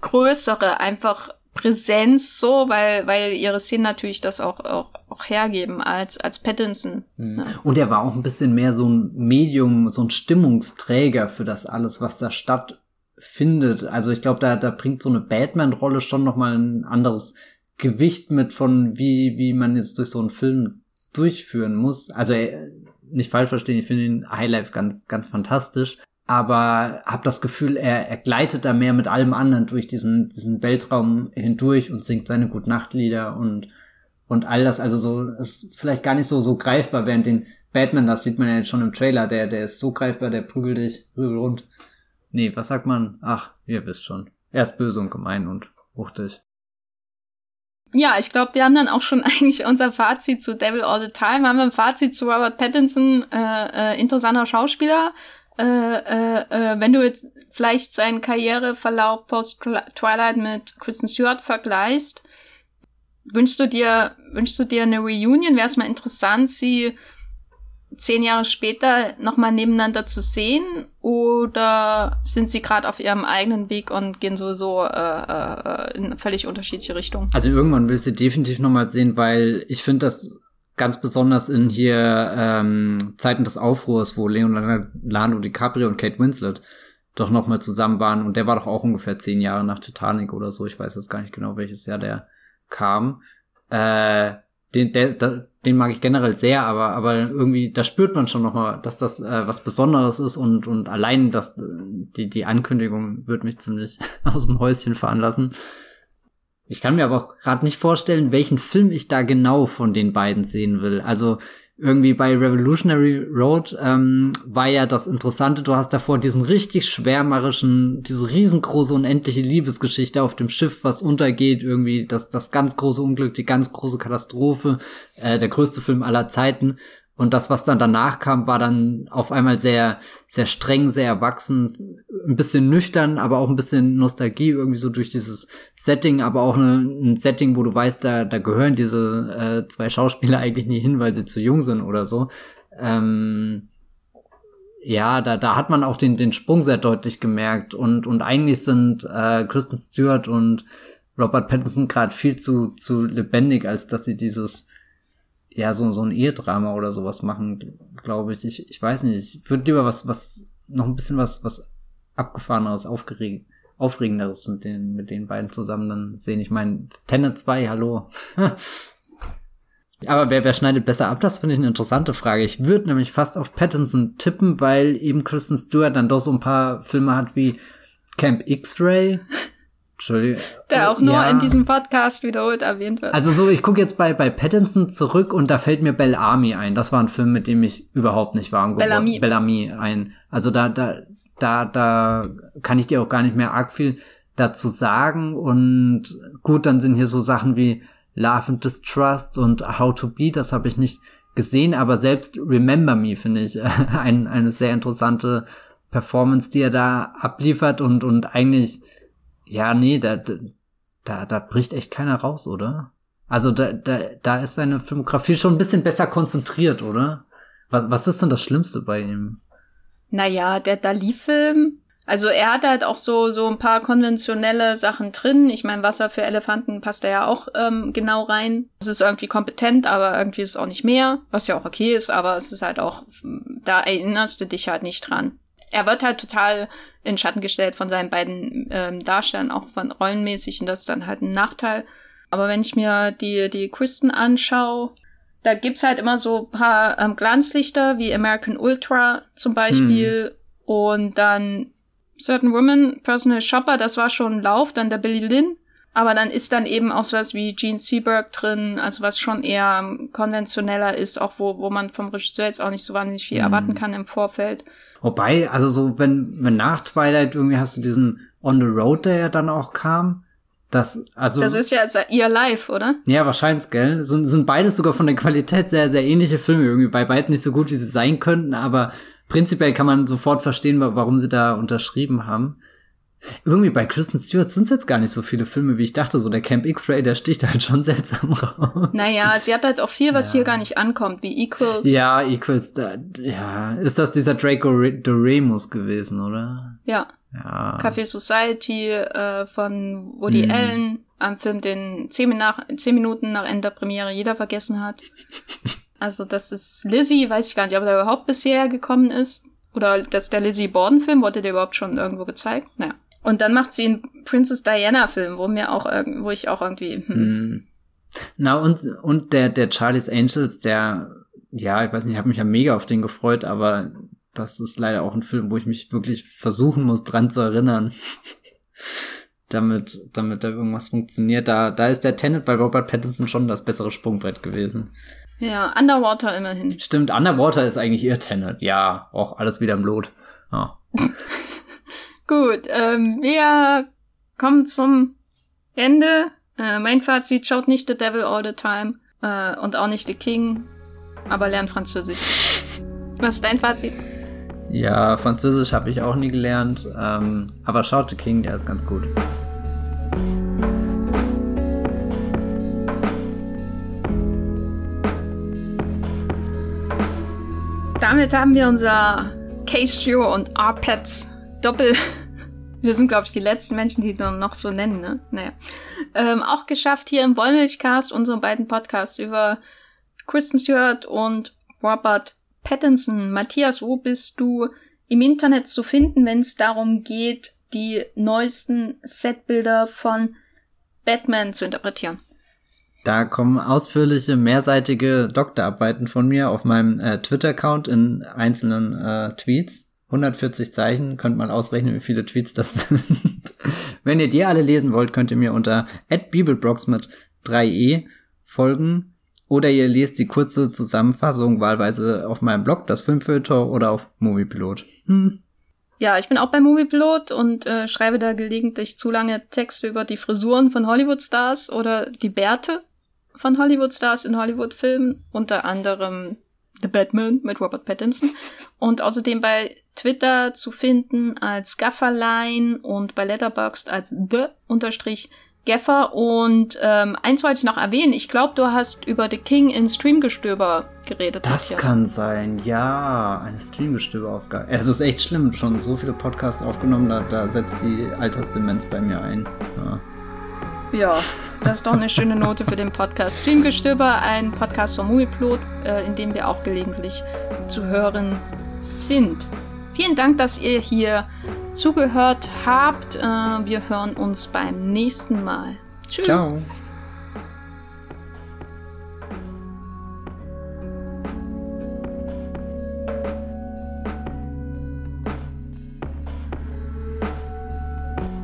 größere einfach Präsenz so, weil, weil ihre Szenen natürlich das auch, auch, auch hergeben als, als Pattinson. Mhm. Ne? Und er war auch ein bisschen mehr so ein Medium, so ein Stimmungsträger für das alles, was da stattfindet. Also ich glaube, da, da bringt so eine Batman-Rolle schon nochmal ein anderes Gewicht mit von, wie, wie man jetzt durch so einen Film durchführen muss. Also äh, nicht falsch verstehen, ich finde den Highlife ganz, ganz fantastisch. Aber habe das Gefühl, er, er gleitet da mehr mit allem anderen durch diesen, diesen Weltraum hindurch und singt seine Gutnachtlieder und, und all das. Also so, ist vielleicht gar nicht so, so greifbar, während den Batman, das sieht man ja jetzt schon im Trailer, der, der ist so greifbar, der prügelt dich, prügelt rund. Nee, was sagt man? Ach, ihr wisst schon. Er ist böse und gemein und wuchtig. Ja, ich glaube, wir haben dann auch schon eigentlich unser Fazit zu Devil All the Time. Haben wir ein Fazit zu Robert Pattinson, äh, äh, interessanter Schauspieler. Äh, äh, äh, wenn du jetzt vielleicht seinen Karriereverlauf post Twilight mit Kristen Stewart vergleichst, wünschst du dir, wünschst du dir eine Reunion? Wäre es mal interessant, sie zehn Jahre später nochmal nebeneinander zu sehen? Oder sind sie gerade auf ihrem eigenen Weg und gehen sowieso äh, äh, in völlig unterschiedliche Richtungen? Also irgendwann will sie definitiv nochmal sehen, weil ich finde das ganz besonders in hier ähm, Zeiten des Aufruhrs, wo Leonardo DiCaprio und Kate Winslet doch nochmal zusammen waren. Und der war doch auch ungefähr zehn Jahre nach Titanic oder so. Ich weiß jetzt gar nicht genau, welches Jahr der kam. Äh, den, der, der, den mag ich generell sehr, aber, aber irgendwie, da spürt man schon nochmal, dass das äh, was Besonderes ist und, und allein das, die, die Ankündigung wird mich ziemlich aus dem Häuschen fahren lassen. Ich kann mir aber auch gerade nicht vorstellen, welchen Film ich da genau von den beiden sehen will. Also irgendwie bei Revolutionary Road ähm, war ja das Interessante, du hast davor diesen richtig schwärmerischen, diese riesengroße unendliche Liebesgeschichte auf dem Schiff, was untergeht, irgendwie das, das ganz große Unglück, die ganz große Katastrophe, äh, der größte Film aller Zeiten. Und das, was dann danach kam, war dann auf einmal sehr, sehr streng, sehr erwachsen, ein bisschen nüchtern, aber auch ein bisschen Nostalgie irgendwie so durch dieses Setting, aber auch eine, ein Setting, wo du weißt, da, da gehören diese äh, zwei Schauspieler eigentlich nie hin, weil sie zu jung sind oder so. Ähm, ja, da, da hat man auch den, den Sprung sehr deutlich gemerkt und, und eigentlich sind äh, Kristen Stewart und Robert Pattinson gerade viel zu, zu lebendig, als dass sie dieses ja, so, so ein Ehedrama oder sowas machen, glaube ich. ich. Ich weiß nicht, ich würde lieber was, was, noch ein bisschen was, was abgefahreneres, aufgeregt, aufregenderes mit den, mit den beiden zusammen dann sehen. Ich meine, Tenet 2, hallo. Aber wer, wer schneidet besser ab? Das finde ich eine interessante Frage. Ich würde nämlich fast auf Pattinson tippen, weil eben Kristen Stewart dann doch so ein paar Filme hat wie Camp X-Ray Entschuldigung. Der auch nur ja. in diesem Podcast wiederholt erwähnt wird. Also so, ich gucke jetzt bei, bei Pattinson zurück und da fällt mir Bellamy ein. Das war ein Film, mit dem ich überhaupt nicht warm geworden Bellamy. Bellamy ein. Also da, da, da, da kann ich dir auch gar nicht mehr arg viel dazu sagen. Und gut, dann sind hier so Sachen wie Love and Distrust und How to Be, das habe ich nicht gesehen, aber selbst Remember Me finde ich ein, eine sehr interessante Performance, die er da abliefert und, und eigentlich ja, nee, da, da, da bricht echt keiner raus, oder? Also da, da, da ist seine Filmografie schon ein bisschen besser konzentriert, oder? Was, was ist denn das Schlimmste bei ihm? Naja, der Dali-Film, also er hat halt auch so, so ein paar konventionelle Sachen drin. Ich meine, Wasser für Elefanten passt da ja auch ähm, genau rein. Es ist irgendwie kompetent, aber irgendwie ist es auch nicht mehr, was ja auch okay ist, aber es ist halt auch, da erinnerst du dich halt nicht dran. Er wird halt total in Schatten gestellt von seinen beiden ähm, Darstellern, auch von rollenmäßig, und das ist dann halt ein Nachteil. Aber wenn ich mir die, die Kristen anschaue, da gibt's halt immer so ein paar ähm, Glanzlichter, wie American Ultra zum Beispiel. Hm. Und dann Certain Women, Personal Shopper, das war schon ein Lauf, dann der Billy Lynn. Aber dann ist dann eben auch sowas wie Gene Seberg drin, also was schon eher konventioneller ist, auch wo, wo man vom Regisseur jetzt auch nicht so wahnsinnig viel mm. erwarten kann im Vorfeld. Wobei, also so, wenn, wenn nach Twilight irgendwie hast du diesen On the Road, der ja dann auch kam. Das, also, das ist ja also ihr Live, oder? Ja, wahrscheinlich, gell? Sind, sind beides sogar von der Qualität sehr, sehr ähnliche Filme. Irgendwie bei beiden nicht so gut, wie sie sein könnten, aber prinzipiell kann man sofort verstehen, warum sie da unterschrieben haben. Irgendwie bei Kristen Stewart sind es jetzt gar nicht so viele Filme, wie ich dachte. So der Camp X-Ray, der sticht halt schon seltsam raus. Naja, sie hat halt auch viel, was ja. hier gar nicht ankommt, wie Equals. Ja, Equals, da, ja. Ist das dieser Draco Doremus gewesen, oder? Ja. Ja. Café Society äh, von Woody hm. Allen, am Film, den zehn, nach, zehn Minuten nach Ende der Premiere jeder vergessen hat. Also das ist Lizzie, weiß ich gar nicht, ob der überhaupt bisher gekommen ist. Oder dass der Lizzie Borden-Film, wurde der überhaupt schon irgendwo gezeigt? Naja. Und dann macht sie einen Princess Diana-Film, wo mir auch wo ich auch irgendwie. Hm. hm. Na, und, und der, der Charlie's Angels, der, ja, ich weiß nicht, ich habe mich ja mega auf den gefreut, aber das ist leider auch ein Film, wo ich mich wirklich versuchen muss, dran zu erinnern. damit, damit da irgendwas funktioniert. Da, da ist der Tenet bei Robert Pattinson schon das bessere Sprungbrett gewesen. Ja, Underwater immerhin. Stimmt, Underwater ist eigentlich ihr Tenet. Ja, auch alles wieder im Blut. Ja. Gut, ähm, wir kommen zum Ende. Äh, mein Fazit, schaut nicht The Devil All the Time äh, und auch nicht The King, aber lernt Französisch. Was ist dein Fazit? Ja, Französisch habe ich auch nie gelernt, ähm, aber schaut The King, der ist ganz gut. damit haben wir unser Castro und Arpets Doppel. Wir sind, glaube ich, die letzten Menschen, die dann noch so nennen, ne? Naja. Ähm, auch geschafft hier im Wollmilchcast, unseren beiden Podcasts über Kristen Stewart und Robert Pattinson. Matthias, wo bist du im Internet zu finden, wenn es darum geht, die neuesten Setbilder von Batman zu interpretieren? Da kommen ausführliche, mehrseitige Doktorarbeiten von mir auf meinem äh, Twitter-Account in einzelnen äh, Tweets. 140 Zeichen, könnt mal ausrechnen, wie viele Tweets das sind. Wenn ihr die alle lesen wollt, könnt ihr mir unter @bibelbrox mit 3e folgen oder ihr lest die kurze Zusammenfassung wahlweise auf meinem Blog, das Filmfilter oder auf Moviepilot. Hm. Ja, ich bin auch bei Moviepilot und äh, schreibe da gelegentlich zu lange Texte über die Frisuren von Hollywood-Stars oder die Bärte von Hollywood-Stars in Hollywood-Filmen, unter anderem The Batman mit Robert Pattinson und außerdem bei Twitter zu finden als Gafferline und bei Letterboxd als the unterstrich Gaffer und ähm, eins wollte ich noch erwähnen, ich glaube, du hast über The King in Streamgestöber geredet. Das Matthias. kann sein, ja, eine Streamgestöber-Ausgabe. Es ist echt schlimm, schon so viele Podcasts aufgenommen, da, da setzt die Altersdemenz bei mir ein. Ja. Ja, das ist doch eine schöne Note für den Podcast Filmgestöber, ein Podcast von Movieplot, äh, in dem wir auch gelegentlich zu hören sind. Vielen Dank, dass ihr hier zugehört habt. Äh, wir hören uns beim nächsten Mal. Tschüss. Ciao.